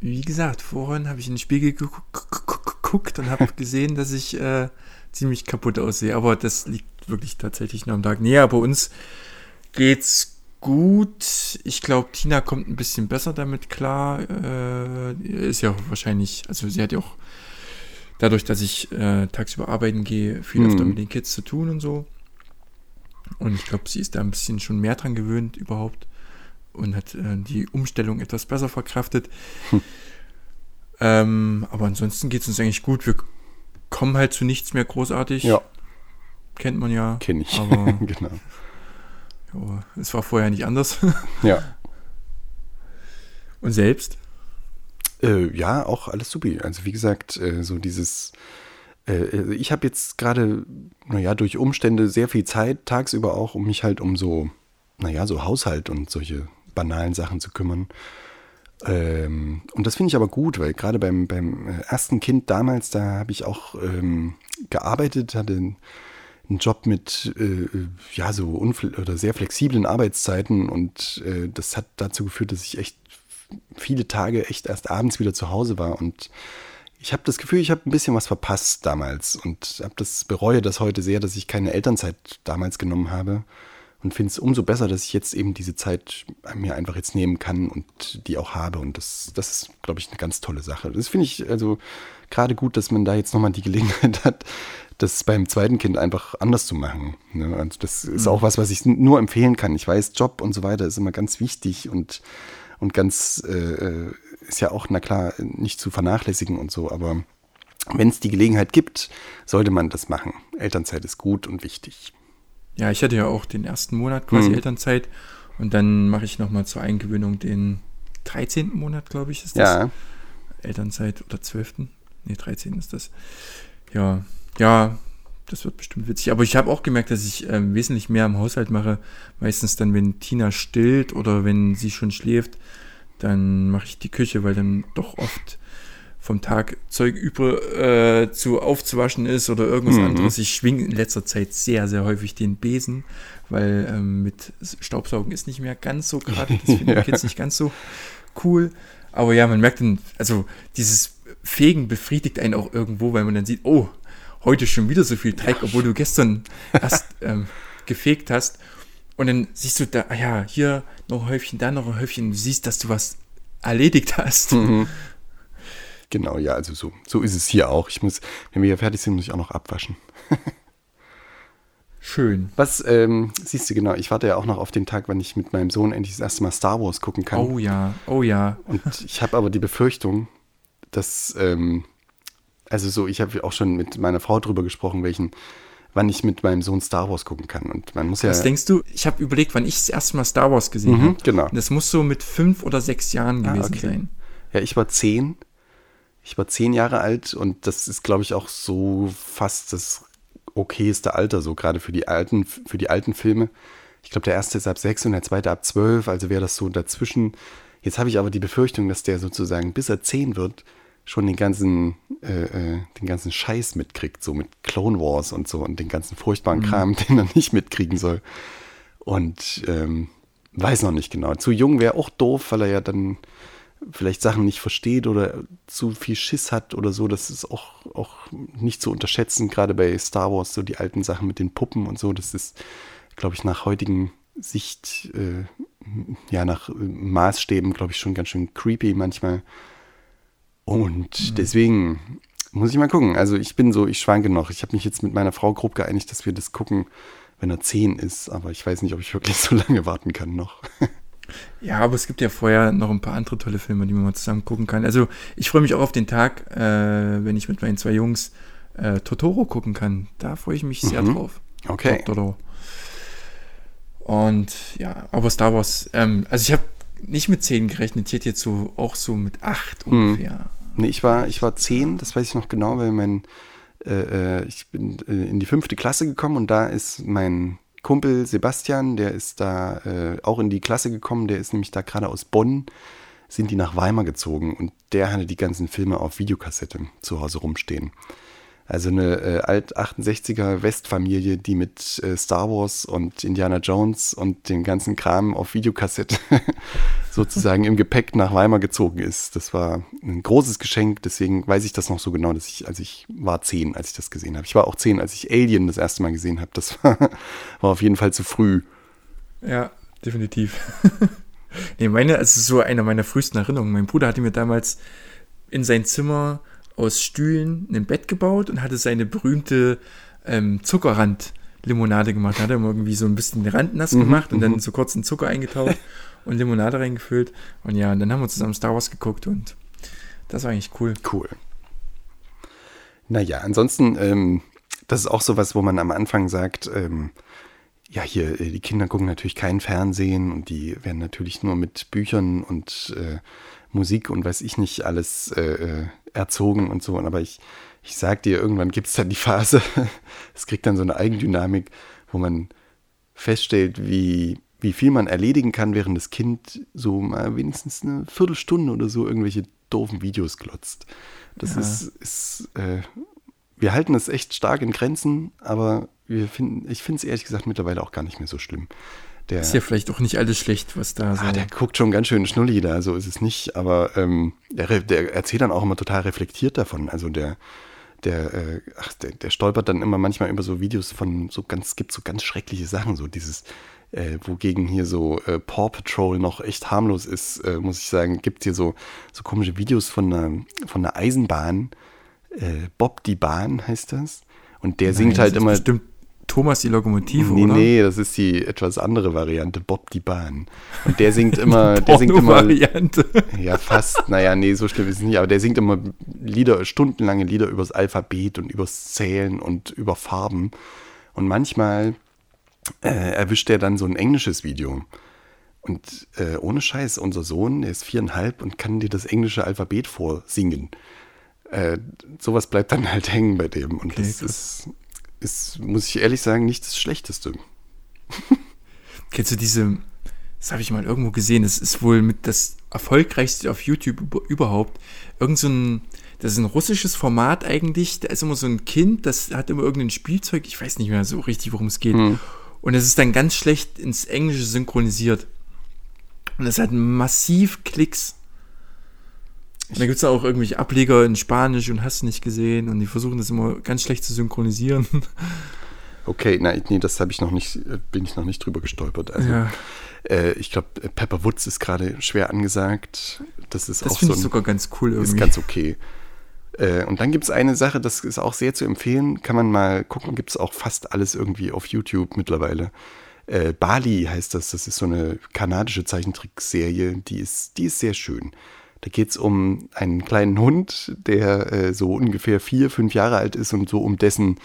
Wie gesagt, vorhin habe ich in den Spiegel geguck- geguck- geguckt und habe gesehen, dass ich äh, ziemlich kaputt aussehe. Aber das liegt wirklich tatsächlich nur am Tag. Nee, ja, bei uns geht's gut. Ich glaube, Tina kommt ein bisschen besser damit klar. Äh, ist ja wahrscheinlich, also sie hat ja auch dadurch, dass ich äh, tagsüber arbeiten gehe, viel Mhm. öfter mit den Kids zu tun und so. Und ich glaube, sie ist da ein bisschen schon mehr dran gewöhnt überhaupt und hat äh, die Umstellung etwas besser verkraftet. Ähm, aber ansonsten geht es uns eigentlich gut. Wir kommen halt zu nichts mehr großartig. Ja, Kennt man ja. kenne ich. Aber genau. ja, es war vorher nicht anders. Ja. Und selbst? Äh, ja, auch alles supi. Also wie gesagt, äh, so dieses, äh, ich habe jetzt gerade, naja, durch Umstände sehr viel Zeit, tagsüber auch, um mich halt um so, naja, so Haushalt und solche banalen Sachen zu kümmern. Ähm, und das finde ich aber gut, weil gerade beim, beim ersten Kind damals, da habe ich auch ähm, gearbeitet, hatte einen Job mit äh, ja so oder sehr flexiblen Arbeitszeiten und äh, das hat dazu geführt, dass ich echt viele Tage echt erst abends wieder zu Hause war und ich habe das Gefühl, ich habe ein bisschen was verpasst damals und habe das bereue das heute sehr, dass ich keine Elternzeit damals genommen habe und finde es umso besser, dass ich jetzt eben diese Zeit mir einfach jetzt nehmen kann und die auch habe und das das ist glaube ich eine ganz tolle Sache. Das finde ich also gerade gut, dass man da jetzt nochmal die Gelegenheit hat, das beim zweiten Kind einfach anders zu machen. Ne? Also das ist auch was, was ich nur empfehlen kann. Ich weiß, Job und so weiter ist immer ganz wichtig und, und ganz, äh, ist ja auch, na klar, nicht zu vernachlässigen und so, aber wenn es die Gelegenheit gibt, sollte man das machen. Elternzeit ist gut und wichtig. Ja, ich hatte ja auch den ersten Monat quasi Mhm. Elternzeit und dann mache ich nochmal zur Eingewöhnung den 13. Monat, glaube ich, ist das. Ja, Elternzeit oder 12. Nee, 13 ist das. Ja, ja, das wird bestimmt witzig. Aber ich habe auch gemerkt, dass ich ähm, wesentlich mehr im Haushalt mache. Meistens dann, wenn Tina stillt oder wenn sie schon schläft, dann mache ich die Küche, weil dann doch oft vom Tag Zeug übrig äh, zu aufzuwaschen ist oder irgendwas Mhm. anderes. Ich schwinge in letzter Zeit sehr, sehr häufig den Besen, weil ähm, mit Staubsaugen ist nicht mehr ganz so gerade. Das finden Ja. Kids nicht ganz so cool. Aber ja, man merkt dann, also dieses Fegen befriedigt einen auch irgendwo, weil man dann sieht, oh, heute schon wieder so viel Dreck, obwohl du gestern erst ähm, gefegt hast. Und dann siehst du da, ah ja, hier noch ein Häufchen, da noch ein Häufchen. Du siehst, dass du was erledigt hast. Mhm. Genau, ja, also so, so ist es hier auch. Ich muss, wenn wir hier fertig sind, muss ich auch noch abwaschen. Schön. Was, ähm, siehst du genau, ich warte ja auch noch auf den Tag, wann ich mit meinem Sohn endlich das erste Mal Star Wars gucken kann. Oh ja, oh ja. Und ich habe aber die Befürchtung, dass, ähm, also so, ich habe auch schon mit meiner Frau drüber gesprochen, welchen, wann ich mit meinem Sohn Star Wars gucken kann. Und man muss ja. Was denkst du? Ich habe überlegt, wann ich das erste Mal Star Wars gesehen Mhm, habe. genau. Das muss so mit fünf oder sechs Jahren Ah, gewesen okay. sein. Ja, ich war zehn. Ich war zehn Jahre alt und das ist, glaube ich, auch so fast das okayste Alter, so gerade für die alten, für die alten Filme. Ich glaube, der erste ist ab sechs und der zweite ab zwölf, also wäre das so dazwischen. Jetzt habe ich aber die Befürchtung, dass der sozusagen, bis er zehn wird, schon den ganzen, äh, äh, den ganzen Scheiß mitkriegt, so mit Clone Wars und so und den ganzen furchtbaren Kram, den er nicht mitkriegen soll. Und ähm, weiß noch nicht genau. Zu jung wäre auch doof, weil er ja dann vielleicht Sachen nicht versteht oder zu viel Schiss hat oder so. Das ist auch, auch nicht zu unterschätzen, gerade bei Star Wars, so die alten Sachen mit den Puppen und so. Das ist, glaube ich, nach heutigen Sicht, äh, ja, nach äh, Maßstäben, glaube ich, schon ganz schön creepy manchmal. Und deswegen muss ich mal gucken. Also ich bin so, ich schwanke noch. Ich habe mich jetzt mit meiner Frau grob geeinigt, dass wir das gucken, wenn er zehn ist. Aber ich weiß nicht, ob ich wirklich so lange warten kann noch. Ja, aber es gibt ja vorher noch ein paar andere tolle Filme, die man mal zusammen gucken kann. Also ich freue mich auch auf den Tag, äh, wenn ich mit meinen zwei Jungs äh, Totoro gucken kann. Da freue ich mich sehr Mhm. drauf. Okay. Totoro. Und ja, aber Star Wars, ähm, also ich habe nicht mit 10 gerechnet, ich hätte jetzt so auch so mit 8 Mhm. ungefähr. Nee, ich war, ich war zehn, das weiß ich noch genau, weil mein, äh, äh, ich bin äh, in die fünfte Klasse gekommen und da ist mein Kumpel Sebastian, der ist da äh, auch in die Klasse gekommen, der ist nämlich da gerade aus Bonn, sind die nach Weimar gezogen und der hatte die ganzen Filme auf Videokassette zu Hause rumstehen. Also eine äh, alt 68er Westfamilie, die mit äh, Star Wars und Indiana Jones und dem ganzen Kram auf Videokassette sozusagen im Gepäck nach Weimar gezogen ist. Das war ein großes Geschenk, deswegen weiß ich das noch so genau, dass ich, also ich war zehn, als ich das gesehen habe. Ich war auch zehn, als ich Alien das erste Mal gesehen habe. Das war, war auf jeden Fall zu früh. Ja, definitiv. nee, meine, es ist so eine meiner frühesten Erinnerungen. Mein Bruder hatte mir damals in sein Zimmer aus Stühlen ein Bett gebaut und hatte seine berühmte ähm, Zuckerrand-Limonade gemacht. Da hat er immer irgendwie so ein bisschen den Rand nass gemacht und dann so kurz in Zucker eingetaucht und Limonade reingefüllt. Und ja, und dann haben wir zusammen Star Wars geguckt und das war eigentlich cool. Cool. Naja, ansonsten, ähm, das ist auch sowas, wo man am Anfang sagt, ähm, ja, hier, äh, die Kinder gucken natürlich kein Fernsehen und die werden natürlich nur mit Büchern und äh, Musik und weiß ich nicht alles äh, äh, erzogen und so. Aber ich, ich sag dir, irgendwann gibt es dann die Phase, es kriegt dann so eine Eigendynamik, wo man feststellt, wie, wie viel man erledigen kann, während das Kind so mal wenigstens eine Viertelstunde oder so irgendwelche doofen Videos glotzt. Das Ja. ist, ist äh, wir halten es echt stark in Grenzen, aber wir finden, ich finde es ehrlich gesagt mittlerweile auch gar nicht mehr so schlimm. Der, Ist ja vielleicht auch nicht alles schlecht, was da so. ah, der guckt schon ganz schön schnulli da, so ist es nicht, aber ähm, der, der erzählt dann auch immer total reflektiert davon. Also der, der, äh, ach, der, der stolpert dann immer manchmal über so Videos von so ganz, gibt so ganz schreckliche Sachen, so dieses, äh, wogegen hier so äh, Paw Patrol noch echt harmlos ist, äh, muss ich sagen, gibt hier so, so komische Videos von einer, von einer Eisenbahn, äh, Bob die Bahn heißt das. Und der Nein, singt halt immer. Bestimmt Thomas die Lokomotive, Nee, oder? nee, das ist die etwas andere Variante, Bob die Bahn. Und der singt immer, der singt immer, Porno-Variante. ja fast, naja, nee, so schlimm ist es nicht, aber der singt immer Lieder, stundenlange Lieder übers Alphabet und übers Zählen und über Farben. Und manchmal äh, erwischt er dann so ein englisches Video. Und äh, ohne Scheiß, unser Sohn, der ist viereinhalb und kann dir das englische Alphabet vorsingen. Äh, sowas bleibt dann halt hängen bei dem. Und Okay, das krass. ist, ist, muss ich ehrlich sagen, nicht das Schlechteste. Kennst du diese, das habe ich mal irgendwo gesehen, das ist wohl mit das erfolgreichste auf YouTube über- überhaupt. Irgend so ein, das ist ein russisches Format eigentlich, da ist immer so ein Kind, das hat immer irgendein Spielzeug, ich weiß nicht mehr so richtig, worum es geht. Und es ist dann ganz schlecht ins Englische synchronisiert. Und es hat massiv Klicks. Und da gibt es auch irgendwelche Ableger in Spanisch und hast du nicht gesehen und die versuchen das immer ganz schlecht zu synchronisieren. Okay, nein, nee, das habe ich noch nicht, äh, bin ich noch nicht drüber gestolpert. Also, ja, äh, ich glaube, Pepper Woods ist gerade schwer angesagt. Das ist das auch finde so ich ein, sogar ganz cool irgendwie. ist ganz okay. Äh, und dann gibt es eine Sache, das ist auch sehr zu empfehlen. Kann man mal gucken, gibt es auch fast alles irgendwie auf YouTube mittlerweile. Äh, Bali heißt das, das ist so eine kanadische Zeichentrickserie, die ist, die ist sehr schön. Da geht es um einen kleinen Hund, der äh, so ungefähr vier, fünf Jahre alt ist und so um dessen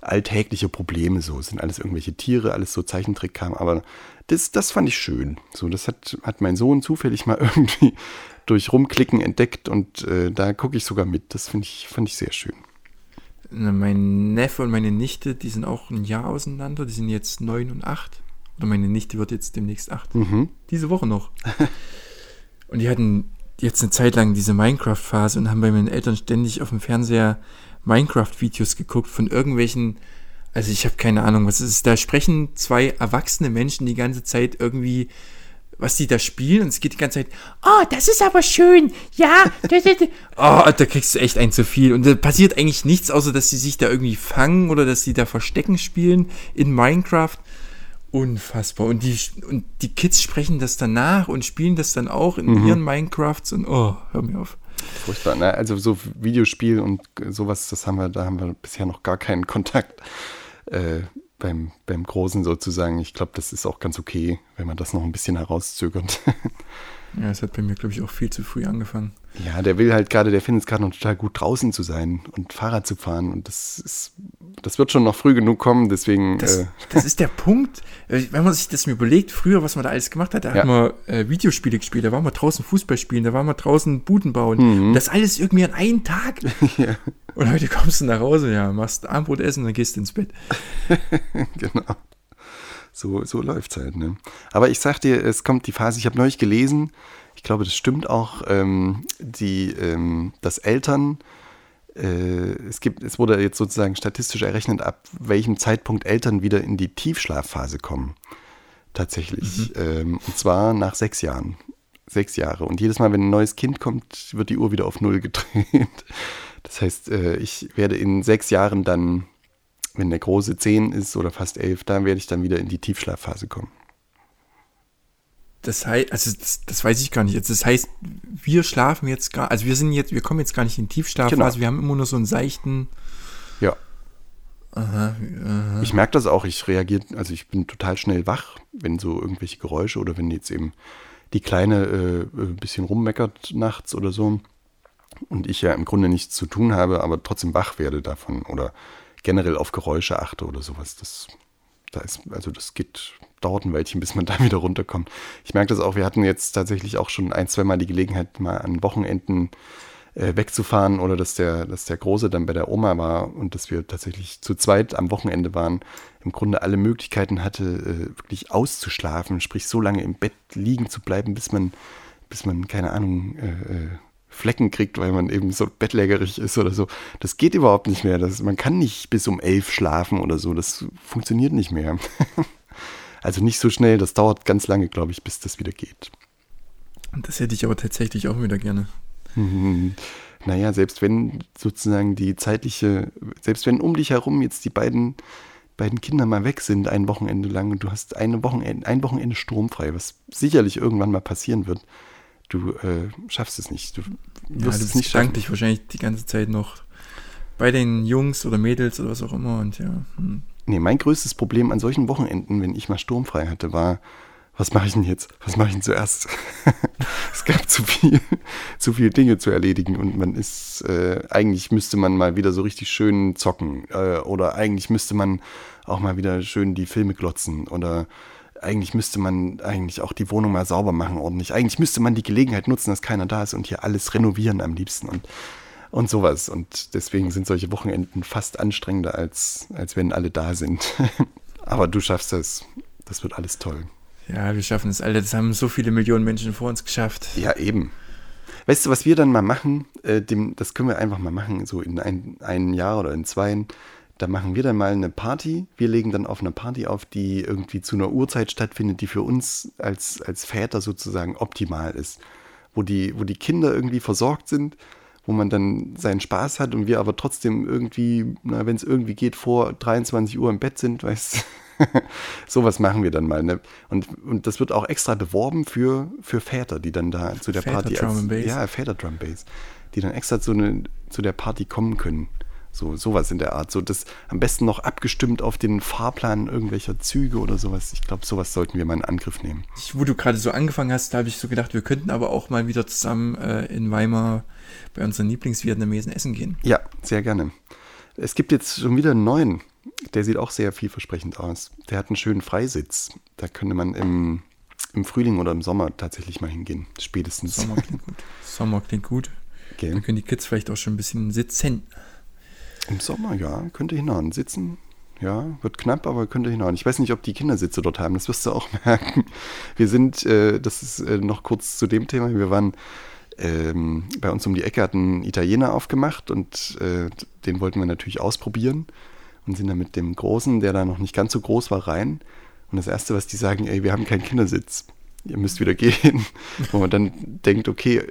alltägliche Probleme so. Es sind alles irgendwelche Tiere, alles so Zeichentrickkram, aber das, das fand ich schön. So, das hat, hat mein Sohn zufällig mal irgendwie durch Rumklicken entdeckt und äh, da gucke ich sogar mit. Das finde ich, fand ich sehr schön. Mein Neffe und meine Nichte, die sind auch ein Jahr auseinander. Die sind jetzt neun und acht. Oder meine Nichte wird jetzt demnächst acht. Mhm. Diese Woche noch. und die hatten jetzt eine Zeit lang diese Minecraft-Phase und haben bei meinen Eltern ständig auf dem Fernseher Minecraft-Videos geguckt von irgendwelchen. Also ich habe keine Ahnung, was es ist. Da sprechen zwei erwachsene Menschen die ganze Zeit irgendwie, was die da spielen und es geht die ganze Zeit, oh, das ist aber schön, ja, oh, da kriegst du echt ein zu viel und da passiert eigentlich nichts, außer dass sie sich da irgendwie fangen oder dass sie da Verstecken spielen in Minecraft. Unfassbar. Und die, und die Kids sprechen das danach und spielen das dann auch in ihren Minecrafts und oh, hör mir auf. Furchtbar. Ne? Also so Videospiel und sowas, das haben wir, da haben wir bisher noch gar keinen Kontakt äh, beim, beim Großen sozusagen. Ich glaube, das ist auch ganz okay, wenn man das noch ein bisschen herauszögert. Ja, es hat bei mir, glaube ich, auch viel zu früh angefangen. ja, der will halt gerade, der findet es gerade noch total gut draußen zu sein und Fahrrad zu fahren. Und das ist, das wird schon noch früh genug kommen, deswegen. Das, äh, das ist der Punkt, äh, wenn man sich das mir überlegt, früher, was man da alles gemacht hat, da Ja. hat man äh, Videospiele gespielt, da waren wir draußen Fußball spielen, da waren wir draußen Buden bauen. Mhm. Das alles irgendwie an einem Tag. Und heute kommst du nach Hause, ja, machst Abendbrot essen und dann gehst du ins Bett. genau. So, so läuft es halt, ne? Aber ich sag dir, es kommt die Phase, ich habe neulich gelesen, ich glaube, das stimmt auch, ähm, die, ähm, dass Eltern, äh, es gibt, es wurde jetzt sozusagen statistisch errechnet, ab welchem Zeitpunkt Eltern wieder in die Tiefschlafphase kommen. Tatsächlich. Ähm, und zwar nach sechs Jahren. Sechs Jahre. Und jedes Mal, wenn ein neues Kind kommt, wird die Uhr wieder auf Null gedreht. Das heißt, äh, ich werde in sechs Jahren dann wenn der große 10 ist oder fast 11, dann werde ich dann wieder in die Tiefschlafphase kommen. Das heißt, also das, das weiß ich gar nicht. Also Das heißt, wir schlafen jetzt gar, also wir sind jetzt, wir kommen jetzt gar nicht in Tiefschlafphase, Genau. wir haben immer nur so einen seichten, Ja. aha, aha. Ich merke das auch, ich reagiere, also ich bin total schnell wach, wenn so irgendwelche Geräusche oder wenn jetzt eben die Kleine äh, ein bisschen rummeckert nachts oder so und ich ja im Grunde nichts zu tun habe, aber trotzdem wach werde davon oder generell auf Geräusche achte oder sowas. Das, da ist, also das geht, dauert ein Weilchen, bis man da wieder runterkommt. Ich merke das auch, wir hatten jetzt tatsächlich auch schon ein, zwei Mal die Gelegenheit, mal an Wochenenden äh, wegzufahren oder dass der, dass der Große dann bei der Oma war und dass wir tatsächlich zu zweit am Wochenende waren, im Grunde alle Möglichkeiten hatte, äh, wirklich auszuschlafen, sprich so lange im Bett liegen zu bleiben, bis man, bis man, keine Ahnung, äh, äh, Flecken kriegt, weil man eben so bettlägerig ist oder so. Das geht überhaupt nicht mehr. Das, man kann nicht bis um elf schlafen oder so. Das funktioniert nicht mehr. also nicht so schnell. Das dauert ganz lange, glaube ich, bis das wieder geht. Das hätte ich aber tatsächlich auch wieder gerne. Mhm. Naja, selbst wenn sozusagen die zeitliche, selbst wenn um dich herum jetzt die beiden, beiden Kinder mal weg sind, ein Wochenende lang und du hast eine Wochenende, ein Wochenende sturmfrei, was sicherlich irgendwann mal passieren wird, du äh, schaffst es nicht. Du Ja, wirst du es nicht schaffen. gedanklich wahrscheinlich die ganze Zeit noch bei den Jungs oder Mädels oder was auch immer und ja. Hm. Nee, mein größtes Problem an solchen Wochenenden, wenn ich mal sturmfrei hatte, war, was mache ich denn jetzt? Was mache ich denn zuerst? es gab zu viel, zu viele Dinge zu erledigen und man ist, äh, eigentlich müsste man mal wieder so richtig schön zocken äh, oder eigentlich müsste man auch mal wieder schön die Filme glotzen oder eigentlich müsste man eigentlich auch die Wohnung mal sauber machen ordentlich. Eigentlich müsste man die Gelegenheit nutzen, dass keiner da ist und hier alles renovieren am liebsten und und sowas. Und deswegen sind solche Wochenenden fast anstrengender, als, als wenn alle da sind. Aber du schaffst das. Das wird alles toll. Ja, wir schaffen es alle. Das haben so viele Millionen Menschen vor uns geschafft. Ja, eben. Weißt du, was wir dann mal machen? Äh, dem, das können wir einfach mal machen, so in ein, einem Jahr oder in zwei. Da machen wir dann mal eine Party. Wir legen dann auf eine Party auf, die irgendwie zu einer Uhrzeit stattfindet, die für uns als, als Väter sozusagen optimal ist. Wo die, wo die Kinder irgendwie versorgt sind, wo man dann seinen Spaß hat und wir aber trotzdem irgendwie, wenn es irgendwie geht, vor 23 Uhr im Bett sind, weißt Sowas machen wir dann mal. Ne? Und, und das wird auch extra beworben für, für Väter, die dann da zu der Väter Party. Drum als, Bass. Ja, Väter Drum Bass. Die dann extra zu, ne, zu der Party kommen können. So, sowas in der Art. So, das am besten noch abgestimmt auf den Fahrplan irgendwelcher Züge oder sowas. Ich glaube, sowas sollten wir mal in Angriff nehmen. Ich, wo du gerade so angefangen hast, da habe ich so gedacht, wir könnten aber auch mal wieder zusammen äh, in Weimar bei unseren Lieblingsvietnamesen essen gehen. Ja, sehr gerne. Es gibt jetzt schon wieder einen neuen. Der sieht auch sehr vielversprechend aus. Der hat einen schönen Freisitz. Da könnte man im, im Frühling oder im Sommer tatsächlich mal hingehen. Spätestens. Sommer klingt gut. Sommer klingt gut. Okay. Dann können die Kids vielleicht auch schon ein bisschen sitzen. Im Sommer, ja, könnte hinhauen. Sitzen, ja, wird knapp, aber könnte hinhauen. Ich weiß nicht, ob die Kindersitze dort haben, das wirst du auch merken. Wir sind, äh, das ist äh, noch kurz zu dem Thema, wir waren ähm, bei uns um die Ecke, hat ein Italiener aufgemacht und äh, den wollten wir natürlich ausprobieren und sind dann mit dem Großen, der da noch nicht ganz so groß war, rein. Und das Erste, was die sagen, ey, wir haben keinen Kindersitz, ihr müsst wieder gehen. Wo man dann denkt, okay,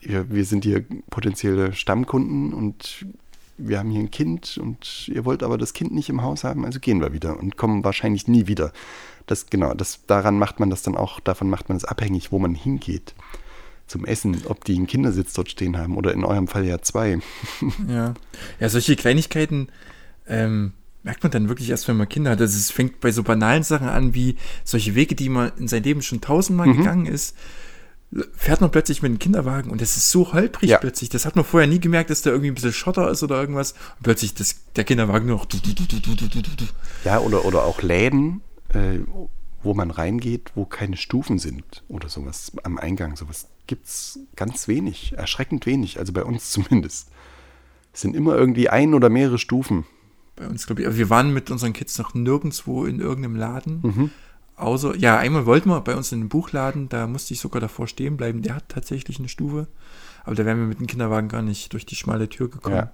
wir sind hier potenzielle Stammkunden und wir haben hier ein Kind und ihr wollt aber das Kind nicht im Haus haben, also gehen wir wieder und kommen wahrscheinlich nie wieder. Das genau, das daran macht man das dann auch, davon macht man es abhängig, wo man hingeht zum Essen, ob die einen Kindersitz dort stehen haben oder in eurem Fall ja zwei. Ja, ja solche Kleinigkeiten ähm, merkt man dann wirklich erst, wenn man Kinder hat. Also es fängt bei so banalen Sachen an, wie solche Wege, die man in seinem Leben schon tausendmal mhm. gegangen ist fährt man plötzlich mit dem Kinderwagen und das ist so holprig ja. plötzlich. Das hat man vorher nie gemerkt, dass da irgendwie ein bisschen Schotter ist oder irgendwas. Und plötzlich das, der Kinderwagen nur noch. Ja, oder, oder auch Läden, äh, wo man reingeht, wo keine Stufen sind oder sowas am Eingang. Sowas gibt es ganz wenig, erschreckend wenig, also bei uns zumindest. Es sind immer irgendwie ein oder mehrere Stufen. Bei uns, glaube ich. Wir waren mit unseren Kids noch nirgendwo in irgendeinem Laden. Mhm. Außer, ja, einmal wollten wir bei uns in den Buchladen, da musste ich sogar davor stehen bleiben. Der hat tatsächlich eine Stufe. Aber da wären wir mit dem Kinderwagen gar nicht durch die schmale Tür gekommen. Ja.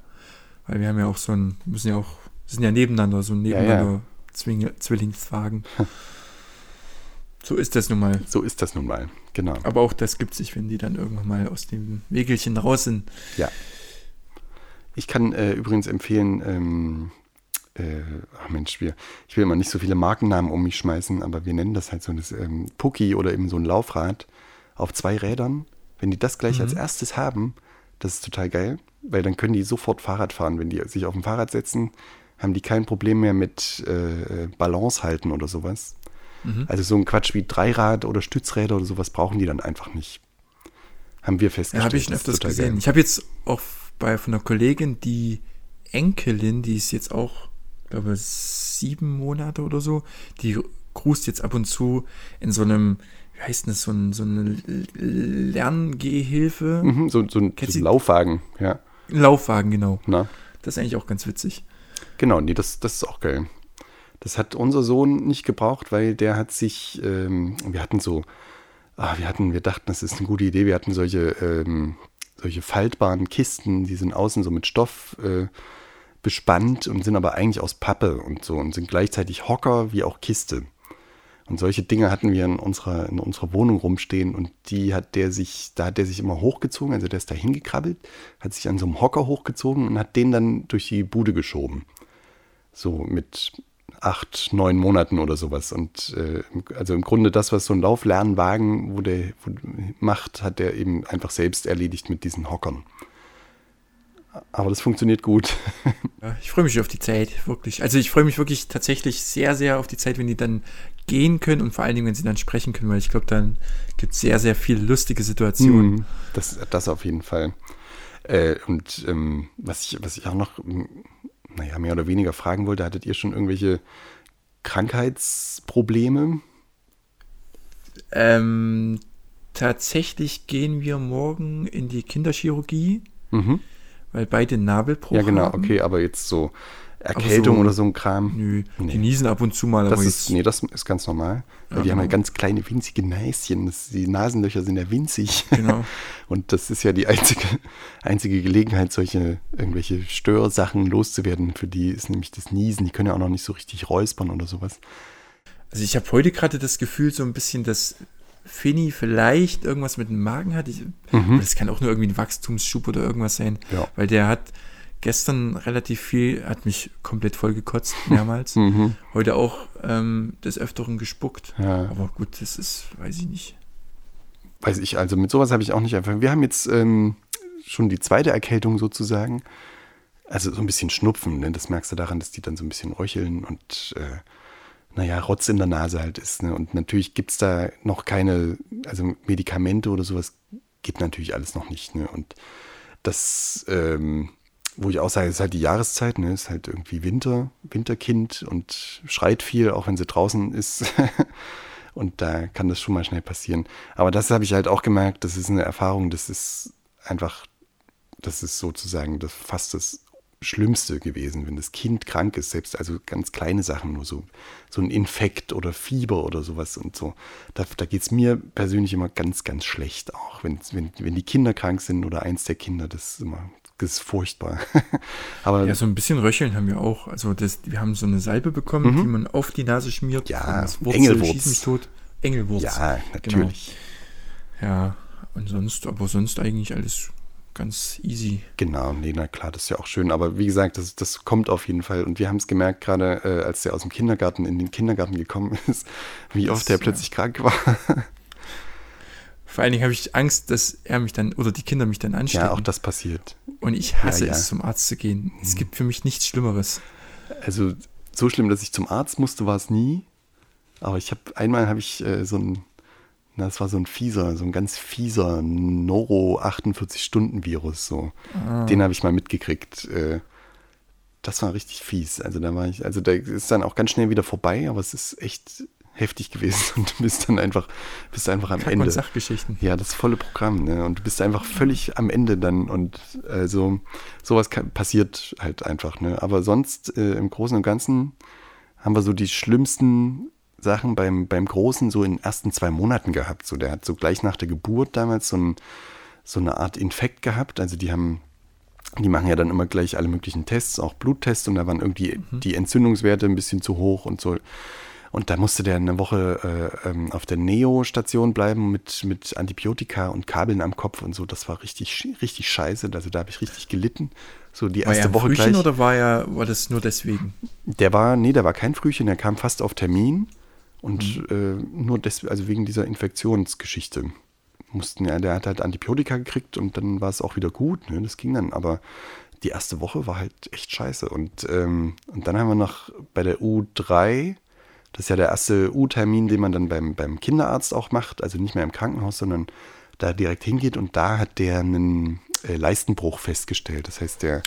Weil wir haben ja auch so ein, müssen ja auch, sind ja nebeneinander, so ein nebeneinander ja, ja. Zwillingswagen. so ist das nun mal. So ist das nun mal, genau. Aber auch das gibt sich, wenn die dann irgendwann mal aus dem Wegelchen raus sind. Ja. Ich kann äh, übrigens empfehlen, ähm, äh, ach Mensch, wir, ich will immer nicht so viele Markennamen um mich schmeißen, aber wir nennen das halt so das ähm, Pucki oder eben so ein Laufrad auf zwei Rädern. Wenn die das gleich mhm. als erstes haben, das ist total geil, weil dann können die sofort Fahrrad fahren. Wenn die sich auf ein Fahrrad setzen, haben die kein Problem mehr mit äh, Balance halten oder sowas. Mhm. Also so ein Quatsch wie Dreirad oder Stützräder oder sowas brauchen die dann einfach nicht. Haben wir festgestellt. Ja, habe ich öfters gesehen. Geil. Ich habe jetzt auch bei von einer Kollegin die Enkelin, die ist jetzt auch glaube, sieben Monate oder so. Die grust jetzt ab und zu in so einem, wie heißt das, so, ein, so eine Lerngehhilfe. Mhm, so, so, ein, so ein Laufwagen, ja. Laufwagen, genau. Na? Das ist eigentlich auch ganz witzig. Genau, nee, das, das ist auch geil. Das hat unser Sohn nicht gebraucht, weil der hat sich, ähm, wir hatten so, ah, wir hatten, wir dachten, das ist eine gute Idee, wir hatten solche, ähm, solche faltbaren Kisten, die sind außen so mit Stoff äh, bespannt und sind aber eigentlich aus Pappe und so und sind gleichzeitig Hocker wie auch Kiste. Und solche Dinge hatten wir in unserer, in unserer Wohnung rumstehen und die hat der sich, da hat der sich immer hochgezogen, also der ist da hingekrabbelt, hat sich an so einem Hocker hochgezogen und hat den dann durch die Bude geschoben. So mit acht, neun Monaten oder sowas. Und äh, also im Grunde das, was so ein Lauflernwagen wo der, wo, macht, hat der eben einfach selbst erledigt mit diesen Hockern. Aber das funktioniert gut. Ja, ich freue mich auf die Zeit, wirklich. Also ich freue mich wirklich tatsächlich sehr, sehr auf die Zeit, wenn die dann gehen können und vor allen Dingen, wenn sie dann sprechen können, weil ich glaube, dann gibt es sehr, sehr viele lustige Situationen. Mm, das, das auf jeden Fall. Äh, und ähm, was, ich, was ich auch noch, naja, mehr oder weniger fragen wollte, hattet ihr schon irgendwelche Krankheitsprobleme? Ähm, tatsächlich gehen wir morgen in die Kinderchirurgie. Mhm weil beide Nabelbruch Ja, genau, haben. okay, aber jetzt so Erkältung so, oder so ein Kram. Nö, nee. die niesen ab und zu mal. Das ist, nee, das ist ganz normal. Weil ja, die genau. haben ja ganz kleine, winzige Näschen. Das, die Nasenlöcher sind ja winzig. Genau. Und das ist ja die einzige, einzige Gelegenheit, solche irgendwelche Störsachen loszuwerden. Für die ist nämlich das Niesen. Die können ja auch noch nicht so richtig räuspern oder sowas. Also ich habe heute gerade das Gefühl, so ein bisschen, dass Fini vielleicht irgendwas mit dem Magen hat. Ich, Mhm. Das kann auch nur irgendwie ein Wachstumsschub oder irgendwas sein. Ja. Weil der hat gestern relativ viel, hat mich komplett voll gekotzt, mehrmals. Mhm. Heute auch ähm, des Öfteren gespuckt. Ja. Aber gut, das ist, weiß ich nicht. Weiß ich, also mit sowas habe ich auch nicht einfach. Wir haben jetzt ähm, schon die zweite Erkältung sozusagen. Also so ein bisschen Schnupfen, ne? das merkst du daran, dass die dann so ein bisschen röcheln und äh, naja, Rotz in der Nase halt ist. Ne? Und natürlich gibt es da noch keine, also Medikamente oder sowas geht natürlich alles noch nicht. Ne? Und das, ähm, wo ich auch sage, ist halt die Jahreszeit, ne? ist halt irgendwie Winter, Winterkind und schreit viel, auch wenn sie draußen ist. Und da kann das schon mal schnell passieren. Aber das habe ich halt auch gemerkt, das ist eine Erfahrung, das ist einfach, das ist sozusagen das fast das Schlimmste gewesen, wenn das Kind krank ist, selbst also ganz kleine Sachen, nur so, so ein Infekt oder Fieber oder sowas und so. Da, da geht es mir persönlich immer ganz, ganz schlecht auch. Wenn, wenn, wenn die Kinder krank sind oder eins der Kinder, das ist immer, das ist furchtbar. Aber Ja, so ein bisschen Röcheln haben wir auch. Also das, wir haben so eine Salbe bekommen, die man auf die Nase schmiert. Mhm. Ja, Irgendwas Engelwurz. Schieß mich tot. Engelwurz. ja, natürlich. Genau. Ja, und sonst, aber sonst eigentlich alles ganz easy. Genau, nee, na klar, das ist ja auch schön. Aber wie gesagt, das, das kommt auf jeden Fall. Und wir haben es gemerkt, gerade äh, als der aus dem Kindergarten in den Kindergarten gekommen ist, wie oft der ja. plötzlich krank war. Vor allen Dingen habe ich Angst, dass er mich dann oder die Kinder mich dann anstecken. ja, auch das passiert. Und ich hasse Ja, ja. es, zum Arzt zu gehen. Es gibt für mich nichts Schlimmeres. Also so schlimm, dass ich zum Arzt musste, war es nie. Aber ich habe einmal habe ich äh, so ein, das war so ein fieser, so ein ganz fieser Noro 48 Stunden Virus. So, den habe ich mal mitgekriegt. Äh, das war richtig fies. Also da war ich, also da ist dann auch ganz schnell wieder vorbei, aber es ist echt heftig gewesen und du bist dann einfach, bist einfach am Kack- Ende. und Sachgeschichten. Ja, das volle Programm, ne? Und du bist einfach völlig am Ende dann und also sowas kann, passiert halt einfach, ne? Aber sonst äh, im Großen und Ganzen haben wir so die schlimmsten Sachen beim, beim Großen so in den ersten zwei Monaten gehabt. So, der hat so gleich nach der Geburt damals so, ein, so eine Art Infekt gehabt. Also die haben, die machen ja dann immer gleich alle möglichen Tests, auch Bluttests und da waren irgendwie die Entzündungswerte ein bisschen zu hoch und so. Und da musste der eine Woche äh, ähm, auf der Neo-Station bleiben mit, mit Antibiotika und Kabeln am Kopf und so. Das war richtig, richtig scheiße. Also da habe ich richtig gelitten. So die War er erste Woche Frühchen gleich. oder war, er, war das nur deswegen? Der war, nee, der war kein Frühchen, der kam fast auf Termin und Mhm. äh, nur des, also wegen dieser Infektionsgeschichte. Mussten ja, der hat halt Antibiotika gekriegt und dann war es auch wieder gut, ne? Das ging dann, aber die erste Woche war halt echt scheiße. Und, ähm, und dann haben wir noch bei der U3, das ist ja der erste U-Termin, den man dann beim, beim Kinderarzt auch macht, also nicht mehr im Krankenhaus, sondern da direkt hingeht und da hat der einen äh, Leistenbruch festgestellt. Das heißt, der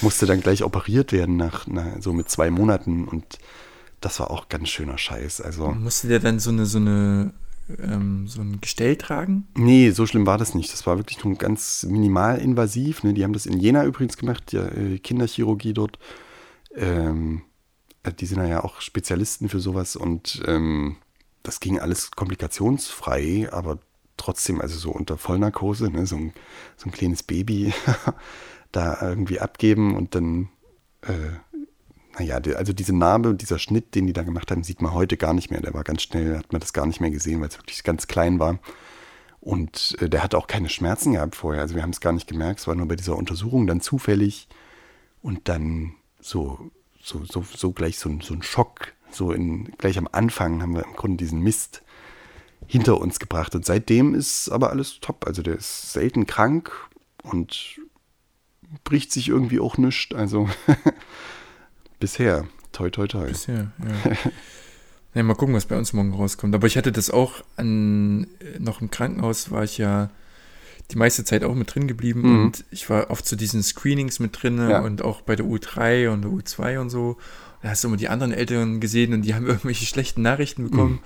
musste dann gleich operiert werden nach, nach so mit zwei Monaten und das war auch ganz schöner Scheiß. Also Musste der dann so eine, so eine, ähm, so ein Gestell tragen? nee, so schlimm war das nicht. Das war wirklich nur ganz minimal invasiv. Ne? Die haben das in Jena übrigens gemacht, die äh, Kinderchirurgie dort. Ähm, äh, die sind ja auch Spezialisten für sowas und ähm, das ging alles komplikationsfrei, aber trotzdem, also so unter Vollnarkose, ne? so, ein, so ein kleines Baby da irgendwie abgeben und dann, äh, naja, also diese Narbe, dieser Schnitt, den die da gemacht haben, sieht man heute gar nicht mehr. Der war ganz schnell, hat man das gar nicht mehr gesehen, weil es wirklich ganz klein war. Und äh, der hatte auch keine Schmerzen gehabt vorher. Also wir haben es gar nicht gemerkt. Es war nur bei dieser Untersuchung dann zufällig. Und dann so, so, so, so gleich so, ein- so ein Schock. So in, gleich am Anfang haben wir im Grunde diesen Mist hinter uns gebracht. Und seitdem ist aber alles top. Also der ist selten krank und bricht sich irgendwie auch nichts. Also bisher. Toi, toi, toi. Bisher, ja. ja. Mal gucken, was bei uns morgen rauskommt. Aber ich hatte das auch an, äh, noch im Krankenhaus war ich ja die meiste Zeit auch mit drin geblieben Mhm. und ich war oft zu diesen Screenings mit drin Ja. und auch bei der U3 und der U2 und so. Da hast du immer die anderen Eltern gesehen und die haben irgendwelche schlechten Nachrichten bekommen Mhm.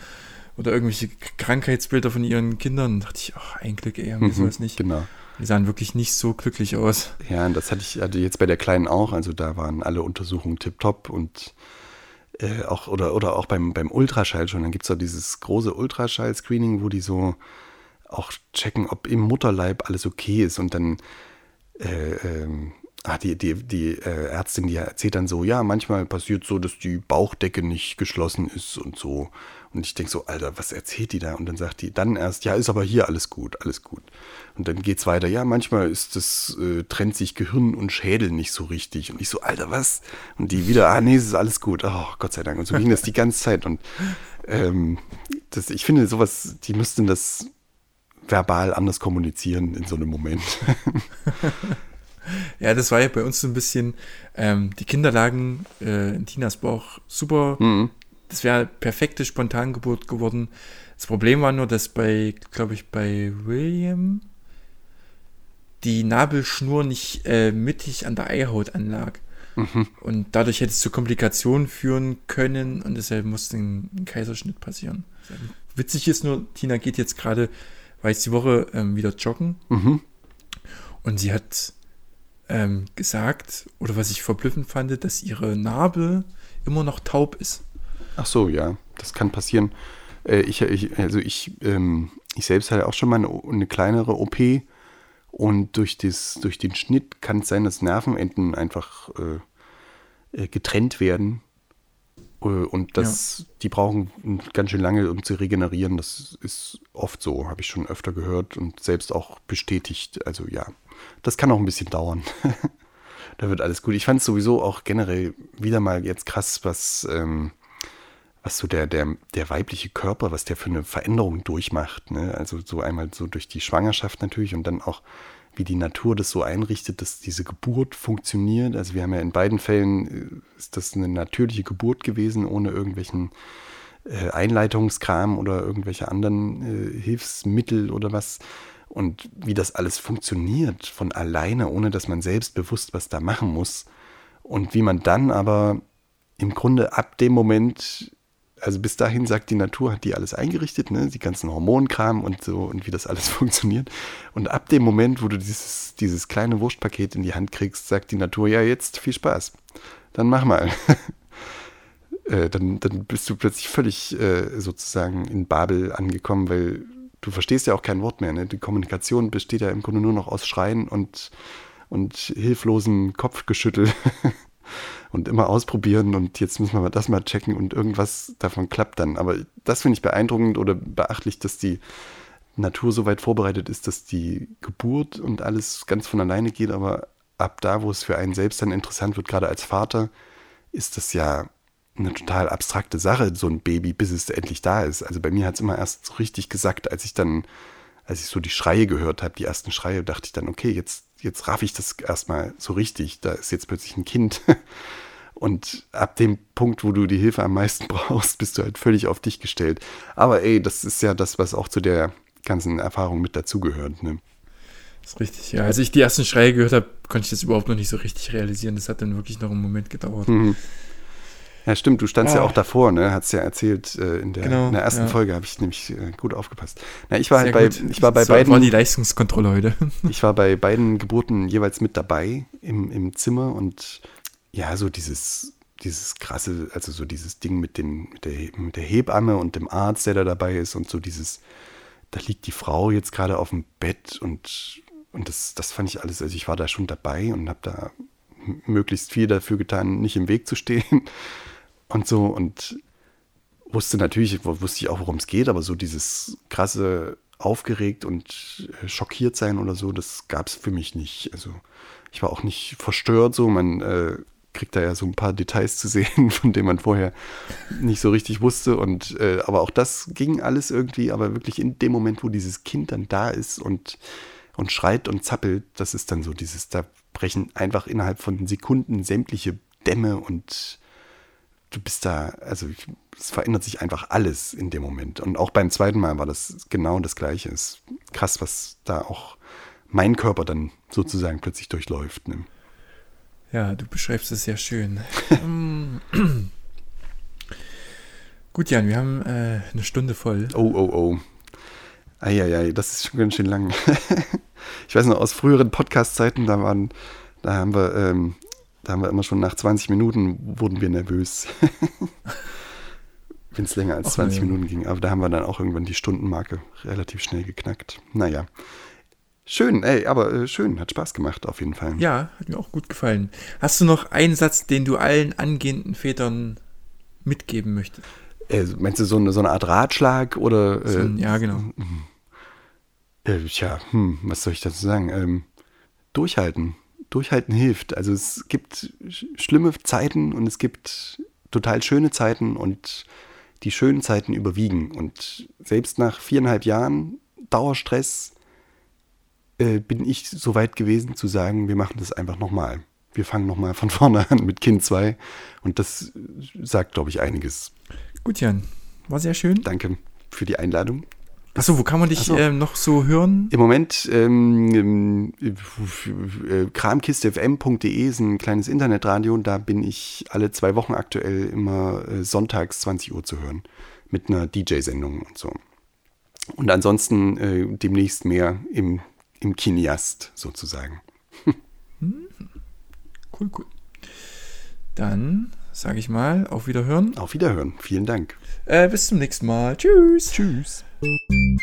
oder irgendwelche Krankheitsbilder von ihren Kindern. Und dachte ich, ach, ein Glück, ey, haben wir sowas nicht. Genau. Die sahen wirklich nicht so glücklich aus. Ja, und das hatte ich hatte jetzt bei der Kleinen auch. Also da waren alle Untersuchungen tipptopp und äh, auch oder, oder auch beim, beim Ultraschall schon. Dann gibt es ja dieses große Ultraschall-Screening, wo die so auch checken, ob im Mutterleib alles okay ist. Und dann äh, ähm, ah, die, die, die äh, Ärztin, die erzählt dann so, ja, manchmal passiert so, dass die Bauchdecke nicht geschlossen ist und so. Und ich denke so, Alter, was erzählt die da? Und dann sagt die dann erst, ja, ist aber hier alles gut, alles gut. Und dann geht's weiter, ja, manchmal ist das, äh, trennt sich Gehirn und Schädel nicht so richtig. Und ich so, Alter, was? Und die wieder, ah, nee, es ist alles gut. Oh, Gott sei Dank. Und so ging das die ganze Zeit. Und ähm, das, ich finde, sowas, die müssten das verbal anders kommunizieren in so einem Moment. Ja, das war ja bei uns so ein bisschen, ähm, die Kinder lagen äh, in Tinas Bauch super. Mhm. Das wäre perfekte Spontangeburt geworden. Das Problem war nur, dass bei, glaube ich, bei William die Nabelschnur nicht äh, mittig an der Eihaut anlag. Mhm. Und dadurch hätte es zu Komplikationen führen können und deshalb musste ein, ein Kaiserschnitt passieren. Witzig ist nur, Tina geht jetzt gerade, jetzt die Woche ähm, wieder joggen. Mhm. Und sie hat ähm, gesagt, oder was ich verblüffend fand, dass ihre Narbe immer noch taub ist. Ach so, ja, das kann passieren. Äh, ich, ich, also ich, ähm, ich selbst hatte auch schon mal eine, eine, kleinere OP und durch, das, durch den Schnitt kann es sein, dass Nervenenden einfach äh, äh getrennt werden. Äh, und das, ja. die brauchen ganz schön lange, um zu regenerieren. Das ist oft so, habe ich schon öfter gehört und selbst auch bestätigt. Also ja, das kann auch ein bisschen dauern. da wird alles gut. Ich fand es sowieso auch generell wieder mal jetzt krass, was, ähm, was so der, der, der weibliche Körper, was der für eine Veränderung durchmacht. Ne? Also so einmal so durch die Schwangerschaft natürlich und dann auch, wie die Natur das so einrichtet, dass diese Geburt funktioniert. Also wir haben ja in beiden Fällen, äh, ist das eine natürliche Geburt gewesen, ohne irgendwelchen äh, Einleitungskram oder irgendwelche anderen äh, Hilfsmittel oder was und wie das alles funktioniert von alleine, ohne dass man selbst bewusst was da machen muss. Und wie man dann aber im Grunde ab dem Moment, also bis dahin sagt die Natur, hat die alles eingerichtet, ne? die ganzen Hormonkram und so und wie das alles funktioniert. Und ab dem Moment, wo du dieses, dieses kleine Wurstpaket in die Hand kriegst, sagt die Natur, ja, jetzt viel Spaß. Dann mach mal. äh, dann, dann bist du plötzlich völlig äh, sozusagen in Babel angekommen, weil du verstehst ja auch kein Wort mehr. Ne? Die Kommunikation besteht ja im Grunde nur noch aus Schreien und, und hilflosen Kopfgeschüttel und immer ausprobieren und jetzt müssen wir das mal checken und irgendwas davon klappt dann. Aber das finde ich beeindruckend oder beachtlich, dass die Natur so weit vorbereitet ist, dass die Geburt und alles ganz von alleine geht, aber ab da, wo es für einen selbst dann interessant wird, gerade als Vater, ist das ja eine total abstrakte Sache, so ein Baby, bis es endlich da ist. Also bei mir hat es immer erst so richtig gesagt, als ich dann, als ich so die Schreie gehört habe, die ersten Schreie, dachte ich dann, okay, jetzt, jetzt raff ich das erstmal so richtig. Da ist jetzt plötzlich ein Kind. Und ab dem Punkt, wo du die Hilfe am meisten brauchst, bist du halt völlig auf dich gestellt. Aber ey, das ist ja das, was auch zu der ganzen Erfahrung mit dazugehört. Ne? Das ist richtig, ja. Als ich die ersten Schreie gehört habe, konnte ich das überhaupt noch nicht so richtig realisieren. Das hat dann wirklich noch einen Moment gedauert. Mhm. Ja, stimmt, du standst ah. ja auch davor, ne? Hat's ja erzählt, äh, in, der, genau, in der ersten ja. Folge habe ich nämlich äh, gut aufgepasst. Na, ich war Sehr halt bei, gut. ich war bei das beiden. War die Leistungskontrolle heute. ich war bei beiden Geburten jeweils mit dabei im, im Zimmer und ja, so dieses, dieses krasse, also so dieses Ding mit, den, mit, der, mit der Hebamme und dem Arzt, der da dabei ist und so dieses, da liegt die Frau jetzt gerade auf dem Bett und, und das, das fand ich alles, also ich war da schon dabei und habe da möglichst viel dafür getan, nicht im Weg zu stehen und so und wusste natürlich, wusste ich auch, worum es geht, aber so dieses krasse aufgeregt und äh, schockiert sein oder so, das gab es für mich nicht. Also ich war auch nicht verstört so, man äh, kriegt da ja so ein paar Details zu sehen, von denen man vorher nicht so richtig wusste und äh, aber auch das ging alles irgendwie, aber wirklich in dem Moment, wo dieses Kind dann da ist und und schreit und zappelt, das ist dann so dieses, da brechen einfach innerhalb von Sekunden sämtliche Dämme und du bist da, also es verändert sich einfach alles in dem Moment. Und auch beim zweiten Mal war das genau das Gleiche. Es ist krass, was da auch mein Körper dann sozusagen plötzlich durchläuft. Ne? Ja, du beschreibst es sehr schön. Gut, Jan, wir haben äh, eine Stunde voll. Oh, oh, oh. Eieiei, das ist schon ganz schön lang. ich weiß noch, aus früheren Podcast-Zeiten, da waren, da haben wir ähm, da haben wir immer schon nach 20 Minuten wurden wir nervös. Wenn es länger als Ach, 20 ja. Minuten ging. Aber da haben wir dann auch irgendwann die Stundenmarke relativ schnell geknackt. Naja. Schön, ey, aber äh, schön, hat Spaß gemacht auf jeden Fall. Ja, hat mir auch gut gefallen. Hast du noch einen Satz, den du allen angehenden Vätern mitgeben möchtest? Äh, meinst du so eine, so eine Art Ratschlag oder? So ein, ja, genau. Äh, tja, hm, was soll ich dazu sagen? Ähm, durchhalten. Durchhalten hilft. Also es gibt sch schlimme Zeiten und es gibt total schöne Zeiten und die schönen Zeiten überwiegen. Und selbst nach viereinhalb Jahren Dauerstress äh, bin ich so weit gewesen zu sagen, wir machen das einfach nochmal. Wir fangen nochmal von vorne an mit Kind 2. Und das sagt, glaube ich, einiges. Gut, Jan. War sehr schön. Danke für die Einladung. Achso, wo kann man dich so. ähm, noch so hören? Im Moment ähm, äh, kramkistefm.de ist ein kleines Internetradio und da bin ich alle zwei Wochen aktuell immer äh, sonntags 20 Uhr zu hören mit einer DJ-Sendung und so. Und ansonsten äh, demnächst mehr im, im Kiniast sozusagen. Cool, cool. Dann sage ich mal, auf Wiederhören. Auf Wiederhören. Vielen Dank. Äh, bis zum nächsten Mal. Tschüss. Tschüss. Thank you.